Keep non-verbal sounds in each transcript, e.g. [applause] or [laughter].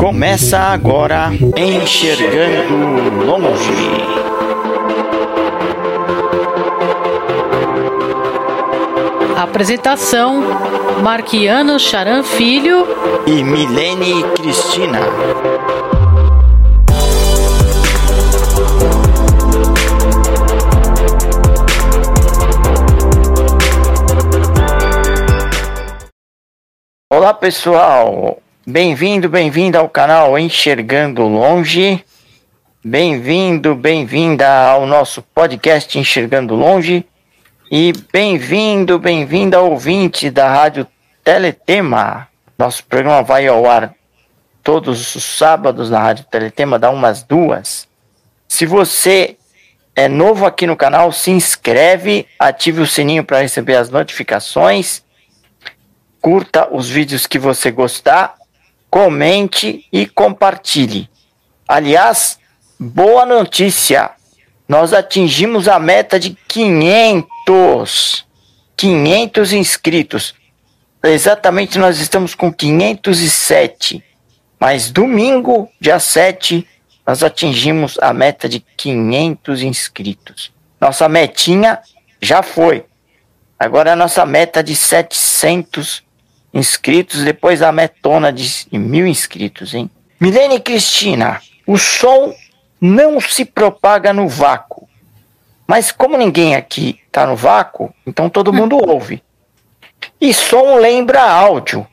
Começa agora Enxergando Longe. Apresentação: Marquiano Charan Filho e Milene Cristina. Olá pessoal, bem-vindo, bem-vinda ao canal Enxergando Longe. Bem-vindo, bem-vinda ao nosso podcast Enxergando Longe. E bem-vindo, bem-vinda ouvinte da Rádio Teletema. Nosso programa vai ao ar todos os sábados na Rádio Teletema, dá umas duas. Se você é novo aqui no canal, se inscreve, ative o sininho para receber as notificações curta os vídeos que você gostar, comente e compartilhe. Aliás, boa notícia! Nós atingimos a meta de 500. 500 inscritos. Exatamente, nós estamos com 507. Mas domingo, dia 7, nós atingimos a meta de 500 inscritos. Nossa metinha já foi. Agora a nossa meta de 700 inscritos, depois a metona de mil inscritos, hein? Milene Cristina, o som não se propaga no vácuo. Mas como ninguém aqui está no vácuo, então todo mundo [laughs] ouve. E som lembra áudio.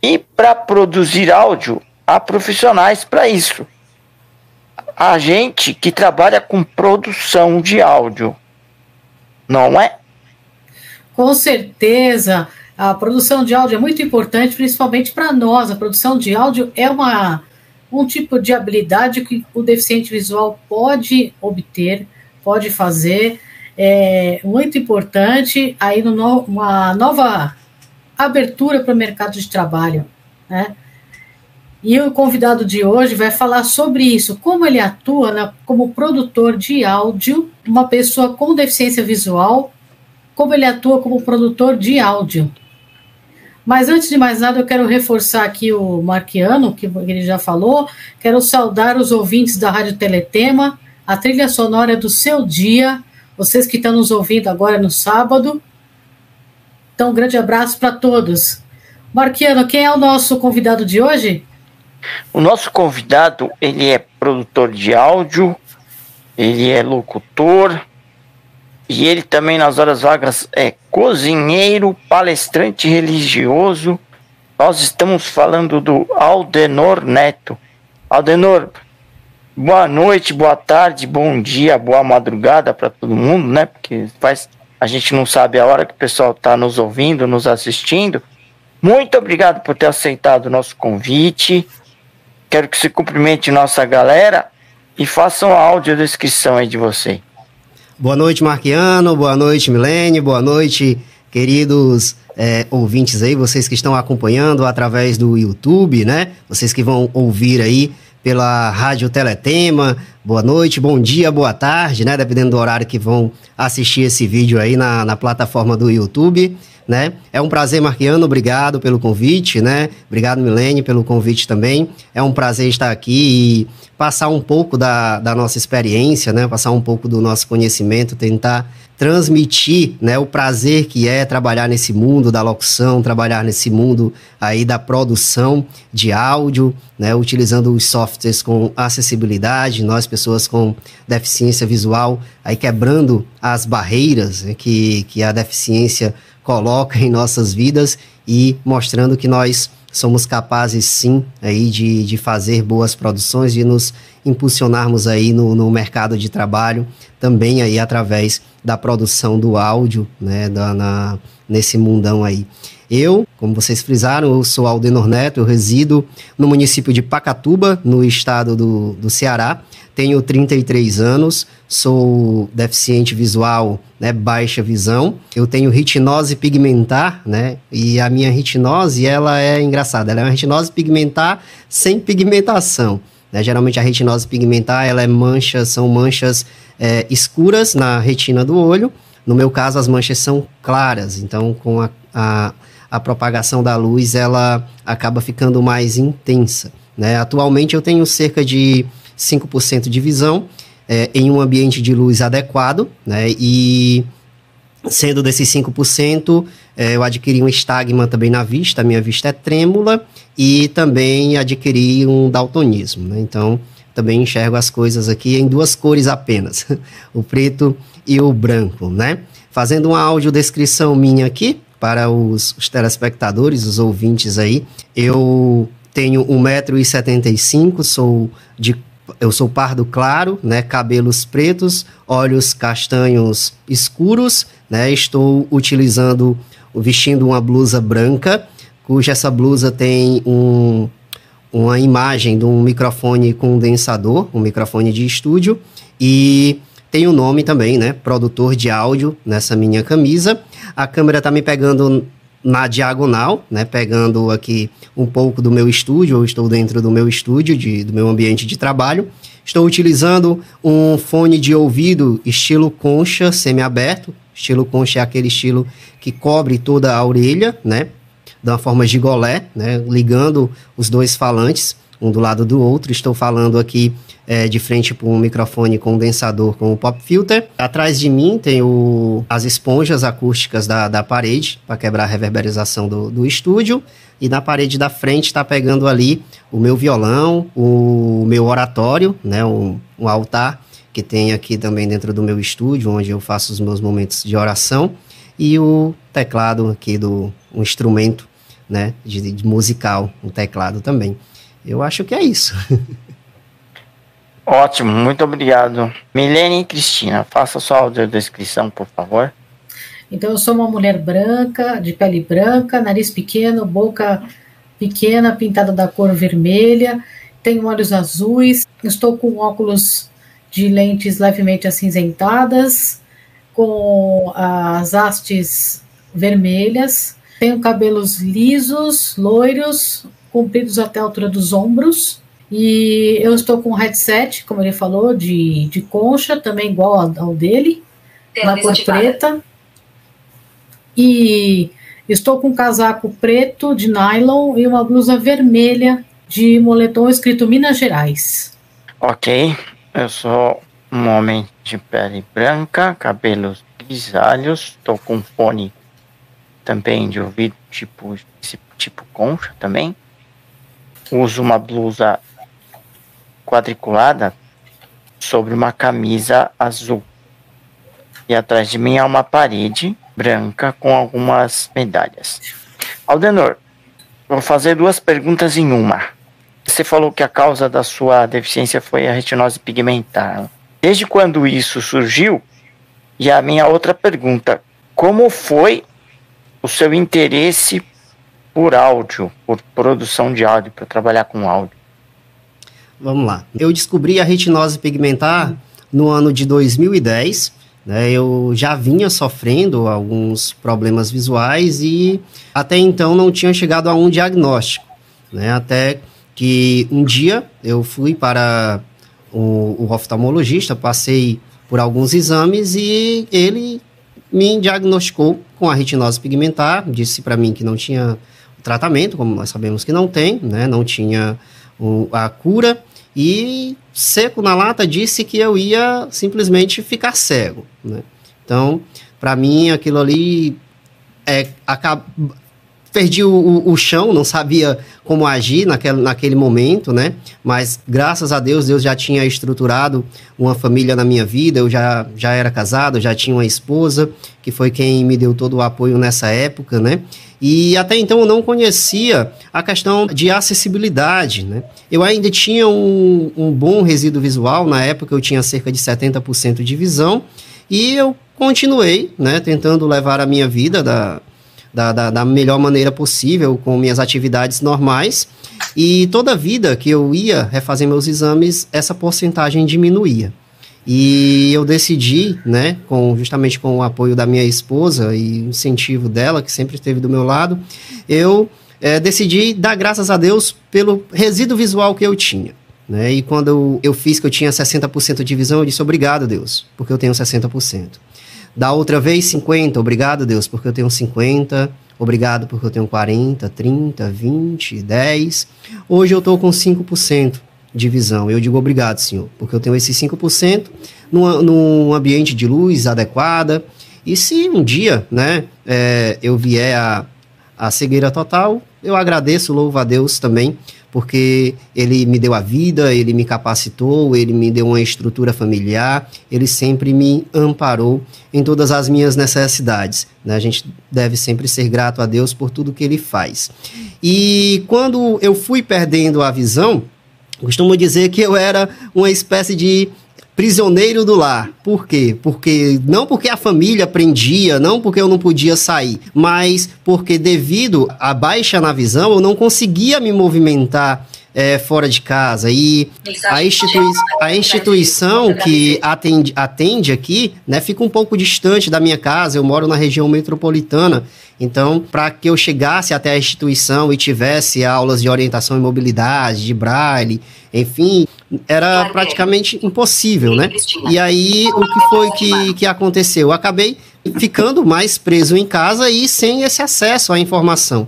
E para produzir áudio, há profissionais para isso. A gente que trabalha com produção de áudio, não é? Com certeza. A produção de áudio é muito importante, principalmente para nós. A produção de áudio é uma, um tipo de habilidade que o deficiente visual pode obter, pode fazer. É muito importante aí no, uma nova abertura para o mercado de trabalho, né? E o convidado de hoje vai falar sobre isso, como ele atua na, como produtor de áudio, uma pessoa com deficiência visual, como ele atua como produtor de áudio. Mas antes de mais nada, eu quero reforçar aqui o Marquiano, que ele já falou. Quero saudar os ouvintes da Rádio Teletema, a trilha sonora do seu dia, vocês que estão nos ouvindo agora no sábado. Então, um grande abraço para todos. Marquiano, quem é o nosso convidado de hoje? O nosso convidado, ele é produtor de áudio, ele é locutor, e ele também, nas horas vagas, é cozinheiro, palestrante religioso. Nós estamos falando do Aldenor Neto. Aldenor, boa noite, boa tarde, bom dia, boa madrugada para todo mundo, né? Porque faz, a gente não sabe a hora que o pessoal está nos ouvindo, nos assistindo. Muito obrigado por ter aceitado o nosso convite. Quero que você cumprimente nossa galera e faça uma audiodescrição aí de você. Boa noite, Marquiano. Boa noite, Milene. Boa noite, queridos é, ouvintes aí, vocês que estão acompanhando através do YouTube, né? Vocês que vão ouvir aí pela Rádio Teletema. Boa noite, bom dia, boa tarde, né? Dependendo do horário que vão assistir esse vídeo aí na, na plataforma do YouTube né? É um prazer, Marquiano, obrigado pelo convite, né? Obrigado, Milene, pelo convite também. É um prazer estar aqui e passar um pouco da, da nossa experiência, né? Passar um pouco do nosso conhecimento, tentar transmitir, né, o prazer que é trabalhar nesse mundo da locução, trabalhar nesse mundo aí da produção de áudio, né, utilizando os softwares com acessibilidade, nós pessoas com deficiência visual, aí quebrando as barreiras né, que, que a deficiência coloca em nossas vidas e mostrando que nós somos capazes sim aí de, de fazer boas produções, de nos impulsionarmos aí no, no mercado de trabalho, também aí através da produção do áudio, né, da, na, nesse mundão aí. Eu, como vocês frisaram, eu sou Aldenor Neto, eu resido no município de Pacatuba, no estado do, do Ceará. Tenho 33 anos, sou deficiente visual, né, baixa visão. Eu tenho retinose pigmentar, né, e a minha retinose, ela é engraçada, ela é uma retinose pigmentar sem pigmentação. Né? Geralmente a retinose pigmentar, ela é mancha, são manchas é, escuras na retina do olho. No meu caso, as manchas são claras, então com a, a a propagação da luz ela acaba ficando mais intensa. Né? Atualmente eu tenho cerca de 5% de visão é, em um ambiente de luz adequado, né? E sendo desses 5%, é, eu adquiri um estagma também na vista, a minha vista é trêmula, e também adquiri um daltonismo, né? Então, também enxergo as coisas aqui em duas cores apenas, [laughs] o preto e o branco, né? Fazendo uma audiodescrição minha aqui, para os, os telespectadores, os ouvintes aí, eu tenho 1,75m, sou de eu sou pardo claro, né, cabelos pretos, olhos castanhos escuros, né, estou utilizando, vestindo uma blusa branca, cuja essa blusa tem um, uma imagem de um microfone condensador, um microfone de estúdio, e tem o um nome também, né, produtor de áudio nessa minha camisa. A câmera está me pegando na diagonal, né, pegando aqui um pouco do meu estúdio, eu estou dentro do meu estúdio, de, do meu ambiente de trabalho. Estou utilizando um fone de ouvido estilo concha semi-aberto. Estilo concha é aquele estilo que cobre toda a orelha, né, de uma forma gigolé, né, ligando os dois falantes um do lado do outro. Estou falando aqui é, de frente para um microfone condensador com o pop filter. Atrás de mim tem o, as esponjas acústicas da, da parede para quebrar a reverberização do, do estúdio. E na parede da frente está pegando ali o meu violão, o meu oratório, né, um, um altar que tem aqui também dentro do meu estúdio, onde eu faço os meus momentos de oração, e o teclado aqui do um instrumento, né, de, de musical, um teclado também. Eu acho que é isso. [laughs] Ótimo, muito obrigado. Milene e Cristina, faça sua audiodescrição, por favor. Então, eu sou uma mulher branca, de pele branca, nariz pequeno, boca pequena, pintada da cor vermelha, tenho olhos azuis, estou com óculos de lentes levemente acinzentadas, com as hastes vermelhas, tenho cabelos lisos, loiros, compridos até a altura dos ombros. E eu estou com um headset, como ele falou, de, de concha, também igual ao dele, Tem na cor preta. E estou com um casaco preto de nylon e uma blusa vermelha de moletom escrito Minas Gerais. Ok, eu sou um homem de pele branca, cabelos grisalhos, estou com fone também de ouvido tipo, tipo concha também uso uma blusa quadriculada sobre uma camisa azul. E atrás de mim há uma parede branca com algumas medalhas. Aldenor, vou fazer duas perguntas em uma. Você falou que a causa da sua deficiência foi a retinose pigmentar. Desde quando isso surgiu? E a minha outra pergunta: como foi o seu interesse por áudio, por produção de áudio, para trabalhar com áudio? Vamos lá. Eu descobri a retinose pigmentar no ano de 2010. Né, eu já vinha sofrendo alguns problemas visuais e até então não tinha chegado a um diagnóstico. Né, até que um dia eu fui para o, o oftalmologista, passei por alguns exames e ele me diagnosticou com a retinose pigmentar, disse para mim que não tinha tratamento, como nós sabemos que não tem, né? Não tinha o, a cura. E seco na lata disse que eu ia simplesmente ficar cego, né? Então, para mim, aquilo ali é, acaba, perdi o, o, chão, não sabia como agir naquele, naquele momento, né? Mas graças a Deus, Deus já tinha estruturado uma família na minha vida. Eu já, já era casado, já tinha uma esposa, que foi quem me deu todo o apoio nessa época, né? E até então eu não conhecia a questão de acessibilidade, né? Eu ainda tinha um, um bom resíduo visual, na época eu tinha cerca de 70% de visão, e eu continuei, né, tentando levar a minha vida da, da, da, da, melhor maneira possível, com minhas atividades normais. E toda vida que eu ia refazer meus exames, essa porcentagem diminuía. E eu decidi, né, com, justamente com o apoio da minha esposa e incentivo dela, que sempre esteve do meu lado, eu é, decidi dar graças a Deus pelo resíduo visual que eu tinha. Né? E quando eu, eu fiz que eu tinha 60% de visão, eu disse obrigado, Deus, porque eu tenho 60%. Da outra vez, 50. Obrigado, Deus, porque eu tenho 50. Obrigado porque eu tenho 40, 30, 20, 10. Hoje eu estou com 5% de visão. Eu digo obrigado, Senhor, porque eu tenho esses 5% num, num ambiente de luz adequada. E se um dia né, é, eu vier a, a cegueira total, eu agradeço, louvo a Deus também, porque ele me deu a vida, ele me capacitou, ele me deu uma estrutura familiar, ele sempre me amparou em todas as minhas necessidades. Né? A gente deve sempre ser grato a Deus por tudo que ele faz. E quando eu fui perdendo a visão, costumo dizer que eu era uma espécie de prisioneiro do lar. Por quê? Porque não porque a família prendia, não porque eu não podia sair, mas porque devido à baixa na visão eu não conseguia me movimentar é, fora de casa. E a, institui a instituição que atende, atende aqui né, fica um pouco distante da minha casa. Eu moro na região metropolitana. Então, para que eu chegasse até a instituição e tivesse aulas de orientação e mobilidade, de braille, enfim, era praticamente impossível, né? E aí, o que foi que, que aconteceu? Eu acabei ficando mais preso em casa e sem esse acesso à informação.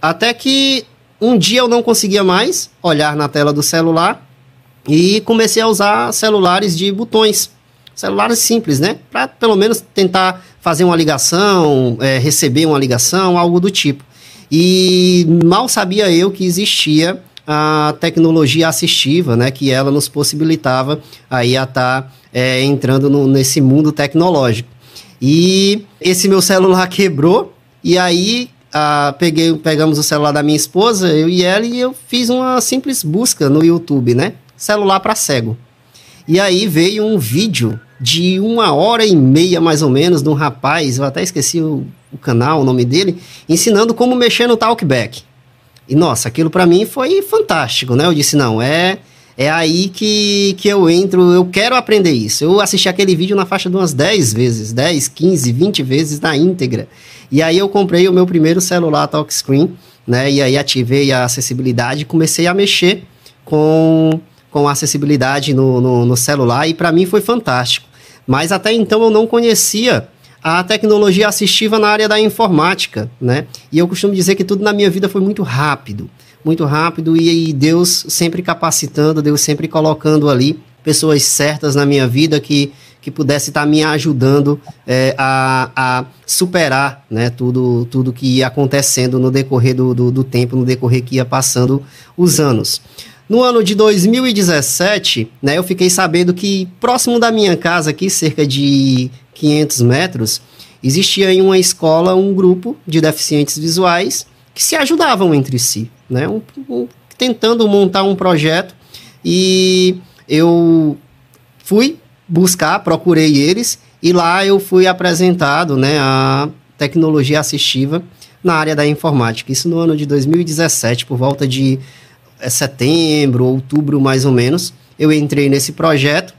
Até que um dia eu não conseguia mais olhar na tela do celular e comecei a usar celulares de botões. Celulares simples, né? Para pelo menos tentar fazer uma ligação, é, receber uma ligação, algo do tipo. E mal sabia eu que existia a tecnologia assistiva, né? Que ela nos possibilitava aí a estar tá, é, entrando no, nesse mundo tecnológico. E esse meu celular [laughs] quebrou, e aí peguei, pegamos o celular da minha esposa, eu e ela, e eu fiz uma simples busca no YouTube, né? Celular para cego. E aí veio um vídeo de uma hora e meia, mais ou menos, de um rapaz, eu até esqueci o, o canal, o nome dele, ensinando como mexer no talkback. E nossa, aquilo para mim foi fantástico, né? Eu disse, não, é é aí que, que eu entro, eu quero aprender isso. Eu assisti aquele vídeo na faixa de umas 10 vezes, 10, 15, 20 vezes na íntegra. E aí eu comprei o meu primeiro celular touchscreen, né? E aí ativei a acessibilidade e comecei a mexer com, com a acessibilidade no, no, no celular e para mim foi fantástico. Mas até então eu não conhecia a tecnologia assistiva na área da informática, né? E eu costumo dizer que tudo na minha vida foi muito rápido muito rápido e, e Deus sempre capacitando, Deus sempre colocando ali pessoas certas na minha vida que, que pudesse estar me ajudando é, a, a superar né, tudo, tudo que ia acontecendo no decorrer do, do, do tempo, no decorrer que ia passando os anos. No ano de 2017, né, eu fiquei sabendo que próximo da minha casa, aqui, cerca de 500 metros, existia em uma escola um grupo de deficientes visuais que se ajudavam entre si né? Um, um, tentando montar um projeto e eu fui buscar, procurei eles e lá eu fui apresentado, né, a tecnologia assistiva na área da informática. Isso no ano de 2017, por volta de é, setembro, outubro mais ou menos, eu entrei nesse projeto.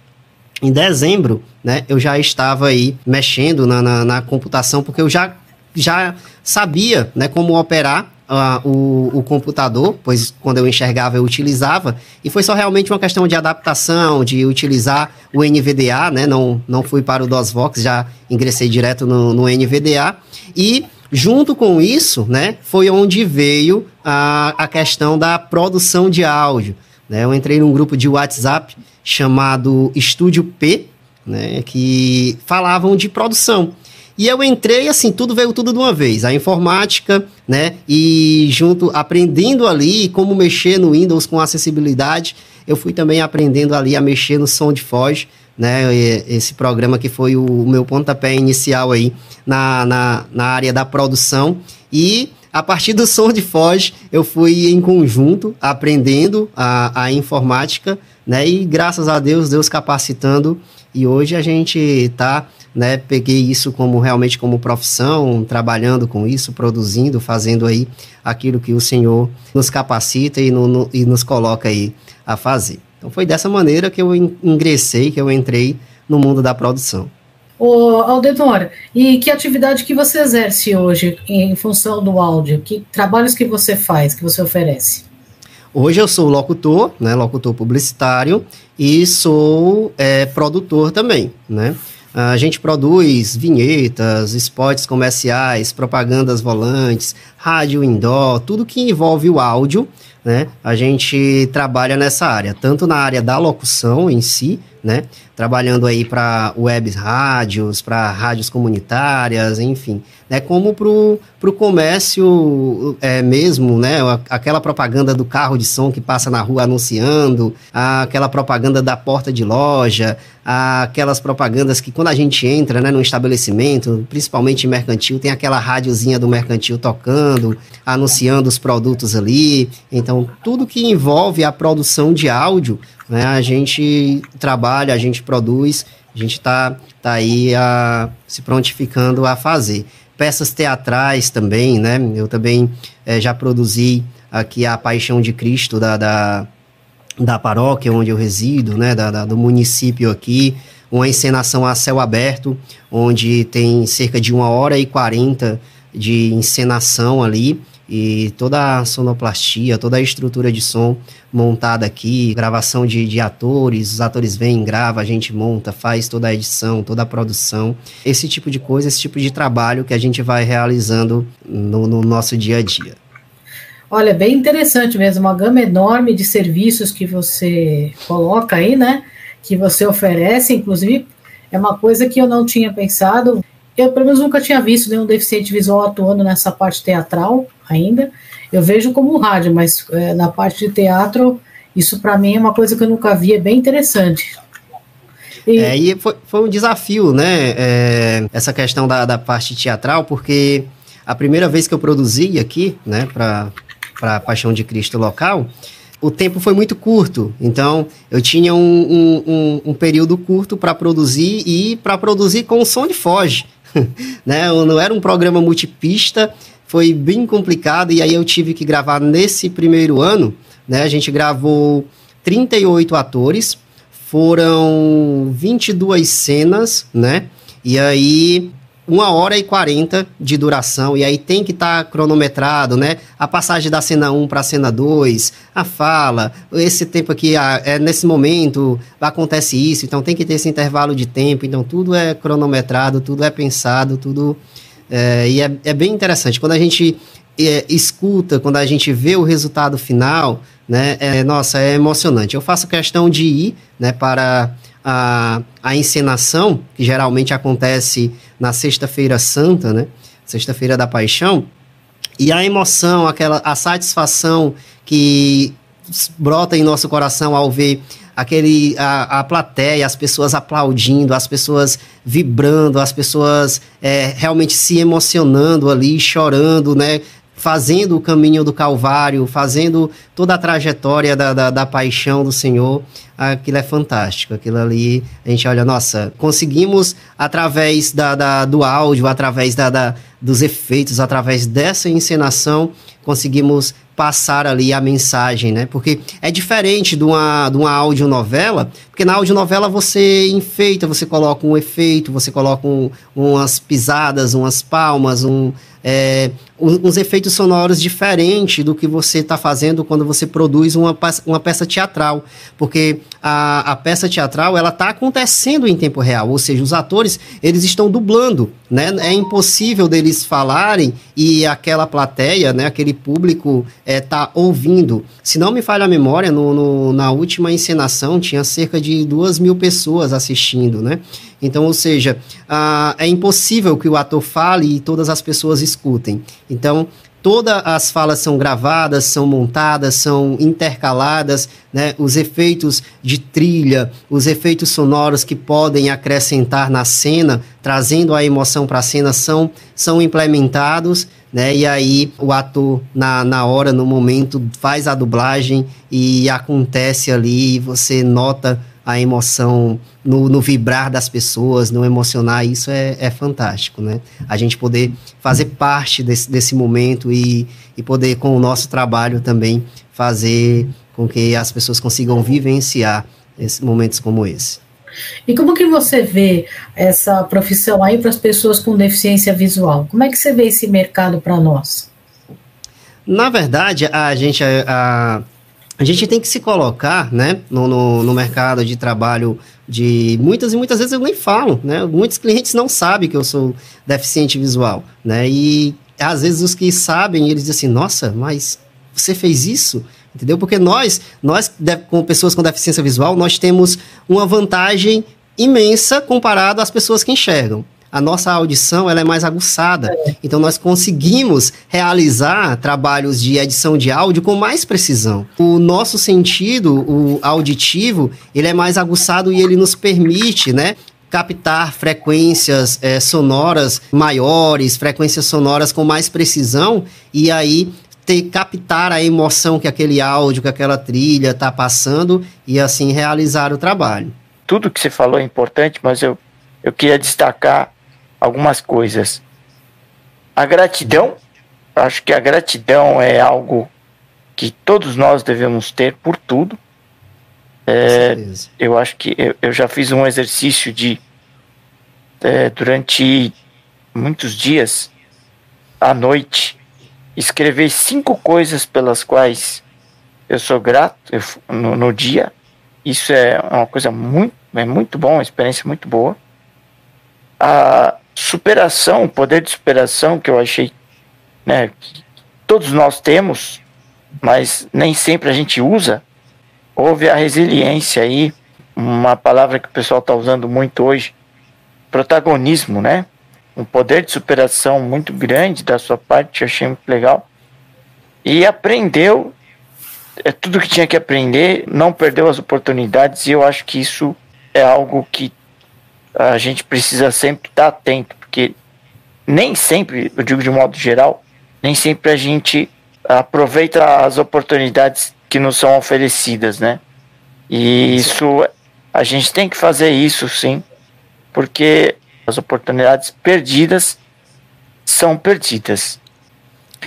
Em dezembro, né, eu já estava aí mexendo na, na, na computação, porque eu já, já sabia né, como operar uh, o, o computador, pois quando eu enxergava eu utilizava, e foi só realmente uma questão de adaptação, de utilizar o NVDA, né? Não, não fui para o DOSVox, já ingressei direto no, no NVDA. E junto com isso, né, foi onde veio a, a questão da produção de áudio. Né? Eu entrei num grupo de WhatsApp chamado Estúdio P, né, que falavam de produção. E eu entrei assim, tudo veio tudo de uma vez. A informática, né? E junto, aprendendo ali como mexer no Windows com acessibilidade, eu fui também aprendendo ali a mexer no som de Foz, né? Esse programa que foi o meu pontapé inicial aí na, na, na área da produção. E a partir do som de Foz, eu fui em conjunto aprendendo a, a informática, né? E graças a Deus, Deus capacitando. E hoje a gente está né, peguei isso como realmente como profissão, trabalhando com isso, produzindo, fazendo aí aquilo que o Senhor nos capacita e, no, no, e nos coloca aí a fazer. Então foi dessa maneira que eu ingressei, que eu entrei no mundo da produção. Ô, e que atividade que você exerce hoje em função do áudio? Que trabalhos que você faz, que você oferece? Hoje eu sou locutor, né, locutor publicitário, e sou é, produtor também, né? A gente produz vinhetas, spots comerciais, propagandas volantes, rádio indoor, tudo que envolve o áudio, né? A gente trabalha nessa área, tanto na área da locução em si, né? Trabalhando aí para webs rádios, para rádios comunitárias, enfim, né? Como para o comércio é, mesmo, né? Aquela propaganda do carro de som que passa na rua anunciando, aquela propaganda da porta de loja, aquelas propagandas que quando a gente entra né, no estabelecimento, principalmente mercantil, tem aquela rádiozinha do mercantil tocando, anunciando os produtos ali. Então, tudo que envolve a produção de áudio, né, a gente trabalha, a gente produz, a gente está tá aí a, se prontificando a fazer. Peças teatrais também, né? Eu também é, já produzi aqui a Paixão de Cristo da, da da paróquia onde eu resido, né, da, da, do município aqui, uma encenação a céu aberto, onde tem cerca de uma hora e quarenta de encenação ali, e toda a sonoplastia, toda a estrutura de som montada aqui, gravação de, de atores, os atores vêm, grava, a gente monta, faz toda a edição, toda a produção, esse tipo de coisa, esse tipo de trabalho que a gente vai realizando no, no nosso dia a dia. Olha, bem interessante mesmo, uma gama enorme de serviços que você coloca aí, né? Que você oferece, inclusive, é uma coisa que eu não tinha pensado. Eu, pelo menos, nunca tinha visto nenhum deficiente visual atuando nessa parte teatral ainda. Eu vejo como rádio, mas é, na parte de teatro, isso para mim é uma coisa que eu nunca vi, é bem interessante. E, é, e foi, foi um desafio, né? É, essa questão da, da parte teatral, porque a primeira vez que eu produzi aqui, né, para a Paixão de Cristo local, o tempo foi muito curto. Então, eu tinha um, um, um, um período curto para produzir e para produzir com o som de foge. [laughs] né? Não era um programa multipista, foi bem complicado. E aí eu tive que gravar nesse primeiro ano. Né? A gente gravou 38 atores, foram 22 cenas, né? E aí uma hora e quarenta de duração, e aí tem que estar tá cronometrado, né? A passagem da cena 1 para a cena 2, a fala, esse tempo aqui, é, nesse momento acontece isso, então tem que ter esse intervalo de tempo, então tudo é cronometrado, tudo é pensado, tudo. É, e é, é bem interessante. Quando a gente é, escuta, quando a gente vê o resultado final, né? É, nossa, é emocionante. Eu faço questão de ir né, para a, a encenação, que geralmente acontece na Sexta-feira Santa, né? Sexta-feira da Paixão, e a emoção, aquela a satisfação que brota em nosso coração ao ver aquele a, a plateia, as pessoas aplaudindo, as pessoas vibrando, as pessoas é, realmente se emocionando ali, chorando, né? fazendo o caminho do Calvário, fazendo toda a trajetória da, da, da, paixão do Senhor, aquilo é fantástico. Aquilo ali, a gente olha, nossa, conseguimos, através da, da do áudio, através da, da, dos efeitos, através dessa encenação, conseguimos passar ali a mensagem, né? Porque é diferente de uma, de uma audionovela, porque na audionovela você enfeita, você coloca um efeito, você coloca um, umas pisadas, umas palmas, um, é, uns efeitos sonoros diferentes do que você está fazendo quando você produz uma, uma peça teatral, porque a, a peça teatral ela está acontecendo em tempo real, ou seja, os atores eles estão dublando, né? É impossível deles falarem e aquela plateia, né, aquele público está é, ouvindo. Se não me falha a memória, no, no, na última encenação tinha cerca de duas mil pessoas assistindo, né? Então, ou seja, ah, é impossível que o ator fale e todas as pessoas escutem. Então, todas as falas são gravadas, são montadas, são intercaladas, né? Os efeitos de trilha, os efeitos sonoros que podem acrescentar na cena, trazendo a emoção para a cena, são, são implementados, né? E aí o ator, na, na hora, no momento, faz a dublagem e acontece ali, e você nota a emoção, no, no, vibrar das pessoas, no emocionar, isso é, é, fantástico, né? A gente poder fazer parte desse, desse momento e, e poder, com o nosso trabalho também, fazer com que as pessoas consigam vivenciar esses momentos como esse. E como que você vê essa profissão aí para as pessoas com deficiência visual? Como é que você vê esse mercado para nós? Na verdade, a gente a, a gente tem que se colocar, né, no, no, no, mercado de trabalho de muitas e muitas vezes eu nem falo, né, muitos clientes não sabem que eu sou deficiente visual, né, e às vezes os que sabem, eles dizem assim, nossa, mas você fez isso? Entendeu? Porque nós, nós com pessoas com deficiência visual, nós temos uma vantagem imensa comparado às pessoas que enxergam a nossa audição ela é mais aguçada. É. Então nós conseguimos realizar trabalhos de edição de áudio com mais precisão. O nosso sentido, o auditivo, ele é mais aguçado e ele nos permite, né, captar frequências é, sonoras maiores, frequências sonoras com mais precisão e aí ter, captar a emoção que aquele áudio, que aquela trilha está passando e assim realizar o trabalho. Tudo que você falou é importante, mas eu, eu queria destacar algumas coisas. A gratidão, acho que a gratidão é algo que todos nós devemos ter por tudo. É, eu acho que eu, eu, já fiz um exercício de é, durante muitos dias à noite escrever cinco coisas pelas quais eu sou grato eu, no, no, dia. Isso é uma coisa muito, é muito bom, uma experiência muito boa. A, superação, o poder de superação que eu achei, né, que todos nós temos, mas nem sempre a gente usa. Houve a resiliência aí, uma palavra que o pessoal está usando muito hoje, protagonismo, né? Um poder de superação muito grande da sua parte, achei muito legal. E aprendeu é tudo que tinha que aprender, não perdeu as oportunidades, e eu acho que isso é algo que a gente precisa sempre estar atento, porque nem sempre, eu digo de modo geral, nem sempre a gente aproveita as oportunidades que nos são oferecidas, né? E isso, a gente tem que fazer isso sim, porque as oportunidades perdidas são perdidas.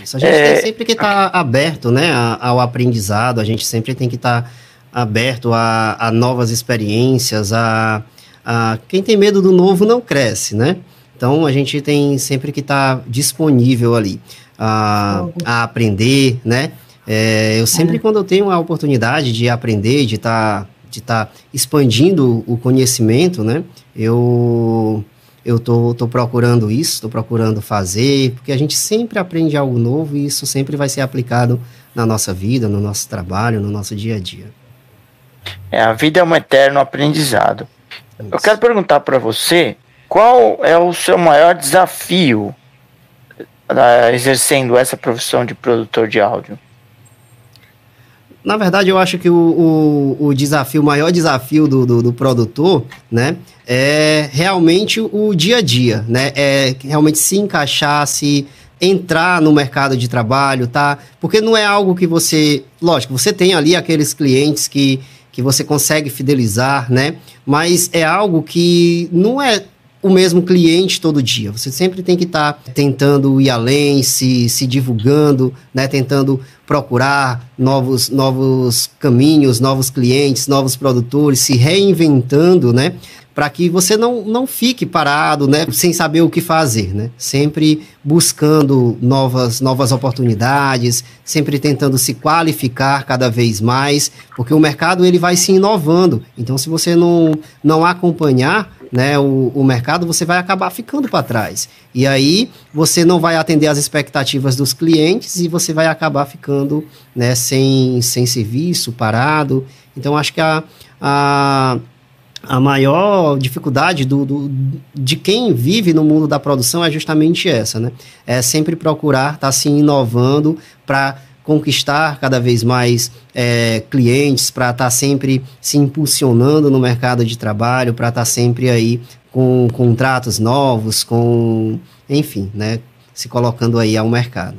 Isso, a gente é... tem sempre que estar tá aberto né, ao aprendizado, a gente sempre tem que estar tá aberto a, a novas experiências, a ah, quem tem medo do novo não cresce, né? Então a gente tem sempre que estar tá disponível ali a, a aprender, né? É, eu sempre, é. quando eu tenho a oportunidade de aprender, de estar tá, de tá expandindo o conhecimento, né? Eu eu tô, tô procurando isso, estou procurando fazer, porque a gente sempre aprende algo novo e isso sempre vai ser aplicado na nossa vida, no nosso trabalho, no nosso dia a dia. É, a vida é um eterno aprendizado. Eu quero perguntar para você qual é o seu maior desafio uh, exercendo essa profissão de produtor de áudio? Na verdade, eu acho que o, o, o desafio, o maior desafio do, do, do, produtor, né, é realmente o dia a dia, né, é realmente se encaixar, se entrar no mercado de trabalho, tá? Porque não é algo que você, lógico, você tem ali aqueles clientes que que você consegue fidelizar, né? Mas é algo que não é o mesmo cliente todo dia. Você sempre tem que estar tá tentando ir além, se, se divulgando, né? Tentando procurar novos, novos caminhos, novos clientes, novos produtores, se reinventando, né? para que você não, não fique parado, né, sem saber o que fazer, né? Sempre buscando novas, novas oportunidades, sempre tentando se qualificar cada vez mais, porque o mercado ele vai se inovando. Então, se você não, não acompanhar né, o, o mercado, você vai acabar ficando para trás. E aí você não vai atender às expectativas dos clientes e você vai acabar ficando né, sem, sem serviço, parado. Então, acho que a, a a maior dificuldade do, do, de quem vive no mundo da produção é justamente essa, né? É sempre procurar estar tá se inovando para conquistar cada vez mais é, clientes, para estar tá sempre se impulsionando no mercado de trabalho, para estar tá sempre aí com contratos novos, com, enfim, né? Se colocando aí ao mercado.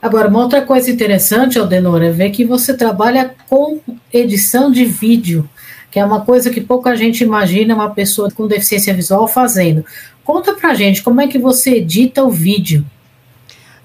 Agora, uma outra coisa interessante, Aldenor, é ver que você trabalha com edição de vídeo que é uma coisa que pouca gente imagina uma pessoa com deficiência visual fazendo. Conta pra gente como é que você edita o vídeo.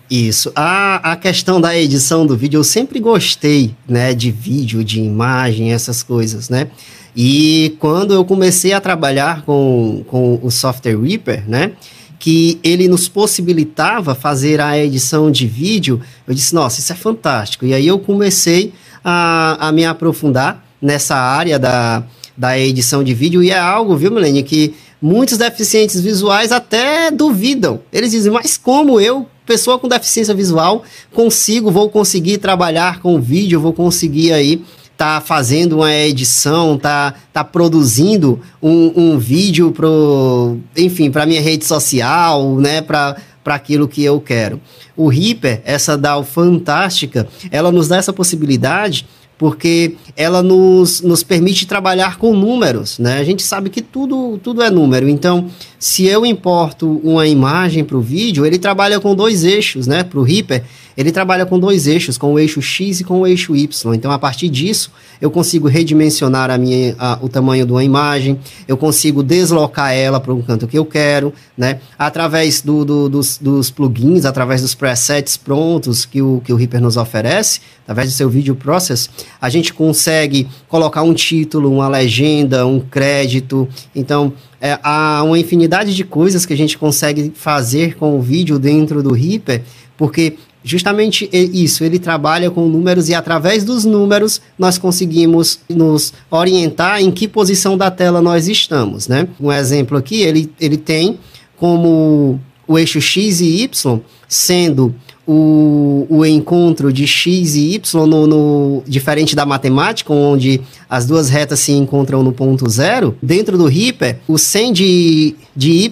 Isso. A, a questão da edição do vídeo, eu sempre gostei, né, de vídeo, de imagem, essas coisas, né? E quando eu comecei a trabalhar com, com o software Reaper, né, que ele nos possibilitava fazer a edição de vídeo, eu disse, nossa, isso é fantástico. E aí eu comecei a, a me aprofundar nessa área da, da edição de vídeo e é algo, viu, Milene, que muitos deficientes visuais até duvidam. Eles dizem, mas como eu, pessoa com deficiência visual, consigo, vou conseguir trabalhar com vídeo, vou conseguir aí tá fazendo uma edição, tá, tá produzindo um, um vídeo pro, enfim, para minha rede social, né, para para aquilo que eu quero. O Reaper, essa DAO fantástica, ela nos dá essa possibilidade porque ela nos, nos permite trabalhar com números, né? A gente sabe que tudo, tudo é número, então se eu importo uma imagem para o vídeo, ele trabalha com dois eixos, né? Para o Reaper, ele trabalha com dois eixos, com o eixo X e com o eixo Y. Então, a partir disso, eu consigo redimensionar a minha, a, o tamanho de uma imagem, eu consigo deslocar ela para um canto que eu quero, né? Através do, do, dos, dos, plugins, através dos presets prontos que o, que o Reaper nos oferece, através do seu Video Process, a gente consegue colocar um título, uma legenda, um crédito. Então, é, há uma infinidade de coisas que a gente consegue fazer com o vídeo dentro do Reaper, porque justamente isso, ele trabalha com números e através dos números nós conseguimos nos orientar em que posição da tela nós estamos, né? Um exemplo aqui, ele, ele tem como o eixo X e Y sendo o, o encontro de x e y no, no, diferente da matemática, onde as duas retas se encontram no ponto zero, dentro do Reaper, o 100 de, de y,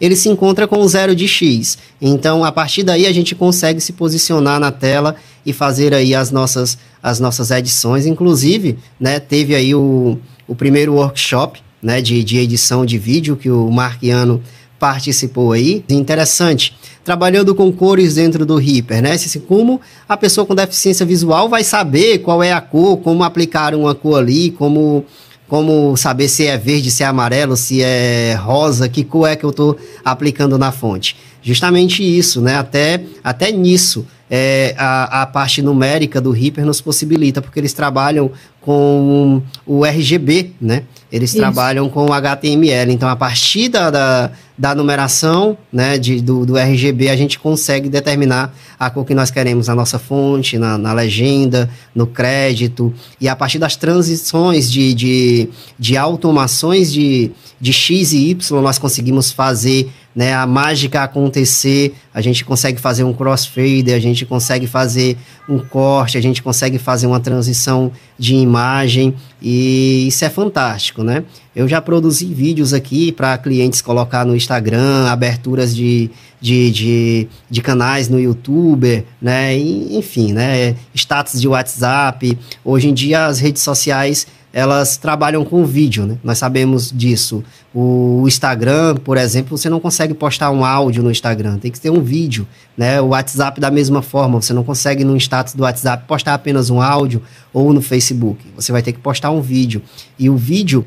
ele se encontra com o zero de x. Então, a partir daí, a gente consegue se posicionar na tela e fazer aí as nossas, as nossas edições. Inclusive, né, teve aí o, o primeiro workshop né, de, de edição de vídeo que o Marquiano participou aí. Interessante trabalhando com cores dentro do Reaper, né? Como a pessoa com deficiência visual vai saber qual é a cor, como aplicar uma cor ali, como como saber se é verde, se é amarelo, se é rosa, que cor é que eu estou aplicando na fonte. Justamente isso, né? Até, até nisso é, a, a parte numérica do Reaper nos possibilita, porque eles trabalham com o RGB, né? Eles Isso. trabalham com o HTML. Então, a partir da, da, da numeração né, de, do, do, RGB, a gente consegue determinar a cor que nós queremos na nossa fonte, na, na legenda, no crédito. E a partir das transições de, de, de automações de, de X e Y, nós conseguimos fazer né, a mágica acontecer, a gente consegue fazer um crossfade, a gente consegue fazer um corte, a gente consegue fazer uma transição de imagem e isso é fantástico, né? Eu já produzi vídeos aqui para clientes colocar no Instagram, aberturas de, de, de, de, canais no YouTube, né? E, enfim, né? Status de WhatsApp. Hoje em dia as redes sociais elas trabalham com vídeo, né? Nós sabemos disso. O Instagram, por exemplo, você não consegue postar um áudio no Instagram, tem que ter um vídeo, né? O WhatsApp da mesma forma, você não consegue no status do WhatsApp postar apenas um áudio ou no Facebook. Você vai ter que postar um vídeo. E o vídeo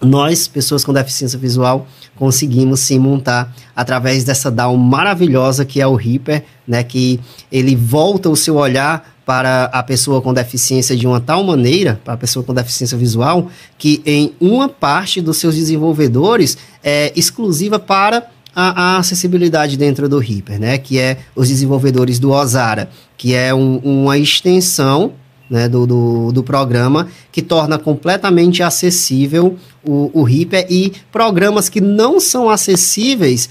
nós, pessoas com deficiência visual, conseguimos sim montar através dessa DAO maravilhosa que é o Reaper, né, que ele volta o seu olhar para a pessoa com deficiência de uma tal maneira, para a pessoa com deficiência visual, que em uma parte dos seus desenvolvedores é exclusiva para a, a acessibilidade dentro do Reaper, né? Que é os desenvolvedores do Ozara, que é um, uma extensão né, do, do, do, programa que torna completamente acessível o, o Reaper e programas que não são acessíveis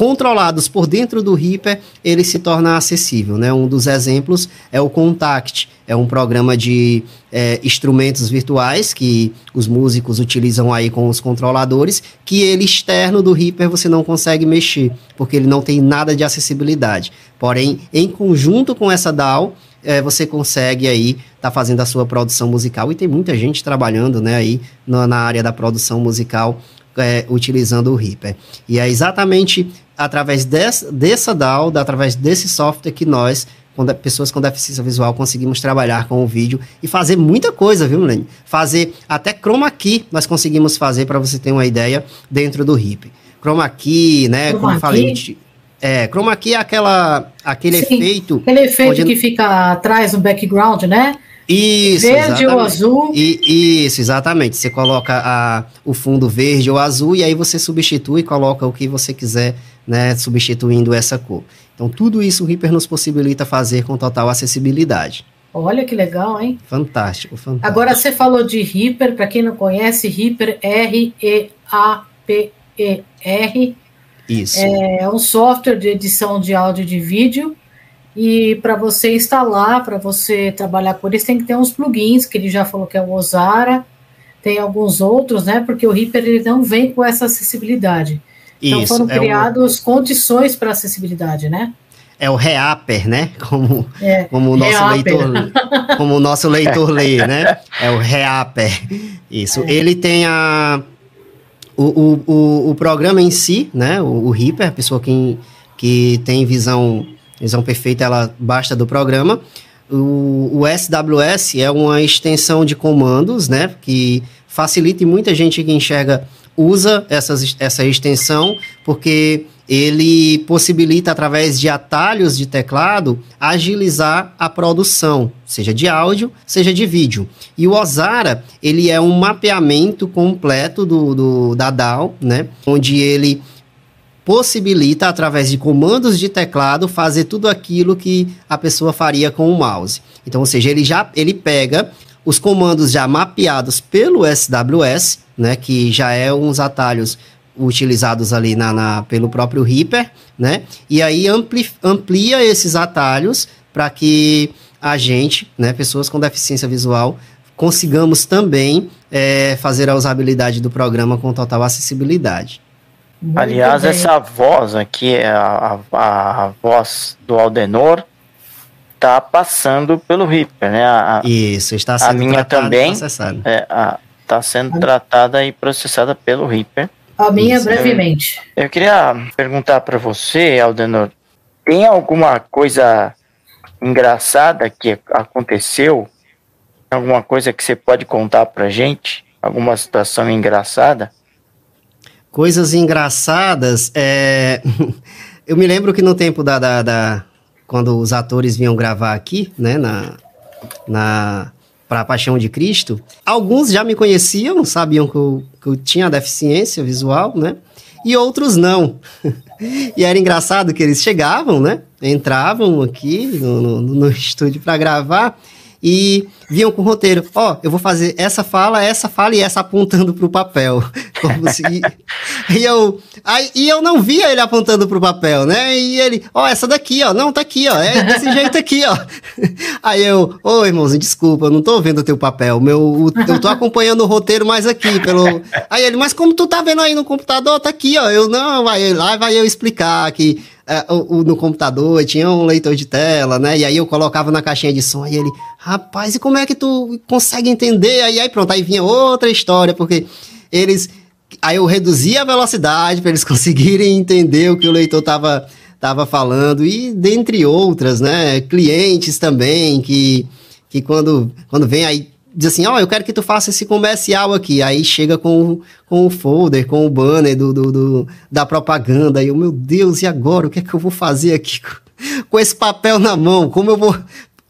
controlados por dentro do Reaper, ele se torna acessível. Né? Um dos exemplos é o Contact, é um programa de é, instrumentos virtuais que os músicos utilizam aí com os controladores, que ele externo do Reaper você não consegue mexer, porque ele não tem nada de acessibilidade. Porém, em conjunto com essa DAW, é, você consegue aí tá fazendo a sua produção musical e tem muita gente trabalhando né, aí na, na área da produção musical é, utilizando o Reaper. E é exatamente através dessa, dessa DAO, através desse software que nós, quando pessoas com deficiência visual, conseguimos trabalhar com o vídeo e fazer muita coisa, viu, Milene? Fazer até chroma key nós conseguimos fazer, para você ter uma ideia, dentro do RIP. Chroma key, né, chroma como eu falei... É, chroma key é aquela, aquele Sim, efeito... Aquele efeito onde... que fica atrás do background, né? Isso, verde exatamente. ou azul. E, isso, exatamente. Você coloca a, o fundo verde ou azul e aí você substitui e coloca o que você quiser, né, substituindo essa cor. Então, tudo isso o Reaper nos possibilita fazer com total acessibilidade. Olha que legal, hein? Fantástico, fantástico. Agora você falou de Reaper, para quem não conhece, Reaper R-E-A-P-E-R. Isso. É um software de edição de áudio e de vídeo. E para você instalar, para você trabalhar com eles, tem que ter uns plugins, que ele já falou que é o Ozara, tem alguns outros, né? Porque o Reaper ele não vem com essa acessibilidade. Então Isso, foram é criadas condições para acessibilidade, né? É o Reaper, né? [laughs] Como, É, como o nosso Reaper. leitor, como o nosso leitor lê, né? [laughs] É o Reaper. Isso. Ele tem a o, o, o, o programa em si, né? O, o Reaper, a pessoa que, que tem visão visão perfeita, ela basta do programa. O, o SWS é uma extensão de comandos, né? Que facilita e muita gente que enxerga usa essas, essa extensão porque ele possibilita, através de atalhos de teclado, agilizar a produção, seja de áudio, seja de vídeo. E o Ozara, ele é um mapeamento completo do, do, da DAW, né? Onde ele possibilita, através de comandos de teclado, fazer tudo aquilo que a pessoa faria com o mouse. Então, ou seja, ele já ele pega os comandos já mapeados pelo SWS, né, que já é uns atalhos utilizados ali na, na- pelo próprio Reaper, né, e aí ampli, amplia esses atalhos para que a gente, né, pessoas com deficiência visual, consigamos também eh, fazer a usabilidade do programa com total acessibilidade. Muito Aliás, bem. essa voz aqui, a, a, a voz do Aldenor, tá passando pelo Reaper, né? A, a- Isso, está sendo minha tratado e também. processado. é, a- tá sendo tratada e processada pelo Reaper. A minha, Isso, brevemente. Eu queria perguntar para você, Aldenor, tem alguma coisa engraçada que aconteceu? Alguma coisa que você pode contar pra gente? Alguma situação engraçada? Coisas engraçadas, é... [laughs] eu me lembro que no tempo da, da, da- Quando os atores vinham gravar aqui, né, na... na para a Paixão de Cristo, alguns já me conheciam, sabiam que eu, que eu tinha deficiência visual, né? E outros não. [laughs] e era engraçado que eles chegavam, né? Entravam aqui no, no, no estúdio para gravar e vinham com o roteiro. Ó, eu vou fazer essa fala, essa fala e essa apontando pro papel. [laughs] Como se... e, eu, aí, e eu não via ele apontando pro papel, né? E ele, ó, essa daqui, ó, não, tá aqui, ó, é desse [laughs] jeito aqui, ó. Aí eu, ô irmãozinho, desculpa, eu não tô vendo o teu papel, meu, o- eu tô acompanhando o roteiro mais aqui, pelo... Aí ele, mas como tu tá vendo aí no computador, tá aqui, ó, eu, não, vai lá, vai eu explicar que o- no computador tinha um leitor de tela, né, e aí eu colocava na caixinha de som, aí ele, rapaz, e como é que tu consegue entender? Aí, aí pronto, aí vinha outra história, porque eles... Aí eu reduzia a velocidade para eles [laughs] conseguirem entender o que o leitor tava, tava falando, e dentre outras, né? Clientes também, que, que quando, quando vem aí, diz assim, ó, eu quero que tu faça esse comercial aqui, aí chega com, com o folder, com o banner do, do, do- da propaganda, e eu, meu Deus, e agora? O que é que eu vou fazer aqui com, [laughs] com esse papel na mão? Como eu vou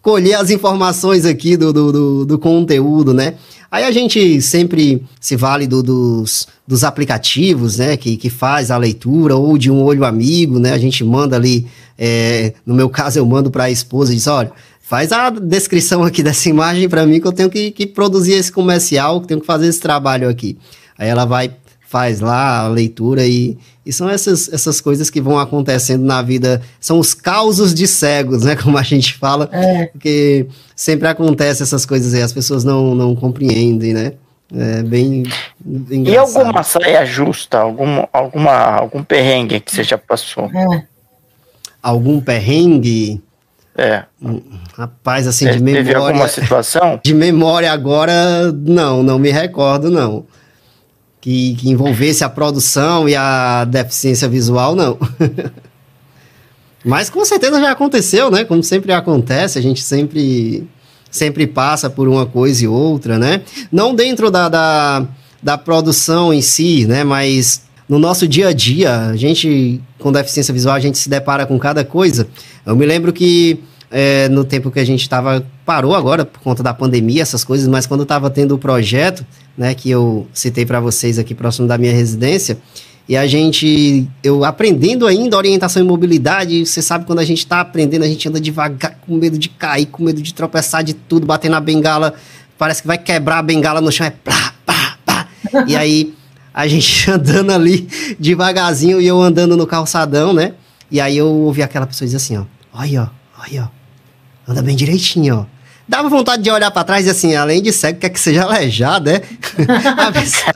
colher as informações aqui do, do, do, do conteúdo, né? Aí a gente sempre se vale do- dos, dos aplicativos, né, que, que faz a leitura, ou de um olho amigo, né, a gente manda ali, é, no meu caso eu mando para a esposa e diz, olha, faz a descrição aqui dessa imagem para mim que eu tenho que, que produzir esse comercial, que tenho que fazer esse trabalho aqui. Aí ela vai, faz lá a leitura e, e são essas, essas coisas que vão acontecendo na vida, são os causos de cegos, né, [laughs] como a gente fala, É, porque sempre acontece essas coisas aí, as pessoas não, não compreendem, né? É bem, bem E engraçado. alguma saia justa, algum, alguma, algum perrengue que você já passou? é. Algum perrengue? É. Rapaz, assim, de Teve alguma memória... situação? [laughs] De memória agora, não, não me recordo, não. Que, que envolvesse a produção e a deficiência visual, não. [laughs] Mas com certeza já aconteceu, né? Como sempre acontece, a gente sempre, sempre passa por uma coisa e outra, né? Não dentro da, da, da produção em si, né? Mas no nosso dia a dia, a gente, com deficiência visual, a gente se depara com cada coisa. Eu me lembro que é, no tempo que a gente estava parou agora por conta da pandemia essas coisas mas quando estava tendo o projeto né que eu citei para vocês aqui próximo da minha residência E a gente, eu aprendendo ainda orientação e mobilidade, você sabe quando a gente está aprendendo, a gente anda devagar, com medo de cair, com medo de tropeçar de tudo, bater na bengala, parece que vai quebrar a bengala no chão, é plá, pá, pá. E aí a gente [laughs] andando ali devagarzinho e eu andando no calçadão, né? E aí eu ouvi aquela pessoa dizer assim, ó, olha, olha, anda bem direitinho, ó. Dava vontade de olhar para trás e assim, além de cego, quer que seja aleijado, né? [laughs] a pessoa,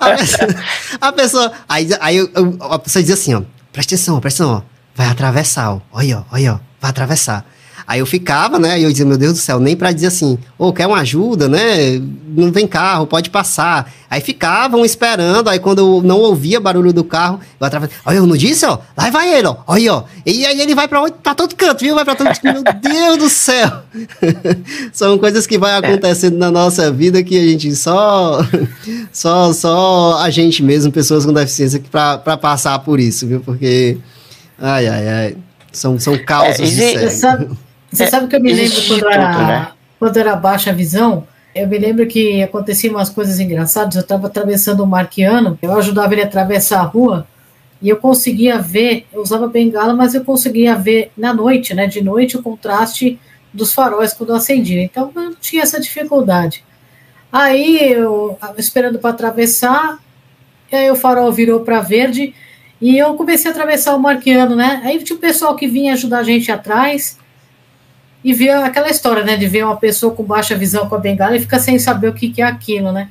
a pessoa, a pessoa aí, aí a pessoa diz assim, ó, presta atenção, presta atenção, ó, vai atravessar, ó, olha, olha, vai atravessar. Aí eu ficava, né? E eu dizia, meu Deus do céu, nem para dizer assim, ô, oh, quer uma ajuda, né? Não vem carro, pode passar. Aí ficavam esperando, aí quando eu não ouvia barulho do carro, eu atravessava. Olha, eu não disse, ó, lá vai ele, ó, olha, ó. E aí ele vai pra, pra todo canto, viu? Vai pra todo canto. meu Deus do céu! [laughs] São coisas que vai acontecendo na nossa vida que a gente só, só, só a gente mesmo, pessoas com deficiência, pra, pra passar por isso, viu? Porque, ai, ai, ai. São, são causas é, de sabe, você é, sabe que eu me lembro quando era, né? quando era baixa visão? Eu me lembro que aconteciam umas coisas engraçadas. Eu estava atravessando o Marquiano, eu ajudava ele a atravessar a rua e eu conseguia ver. Eu usava bengala, mas eu conseguia ver na noite, né? De noite, o contraste dos faróis quando acendia. Então eu não tinha essa dificuldade. Aí eu esperando para atravessar, e aí o farol virou para verde e eu comecei a atravessar o Marquiano, né? Aí tinha o pessoal que vinha ajudar a gente atrás e vê aquela história, né, de ver uma pessoa com baixa visão com a bengala e fica sem saber o que, que é aquilo, né?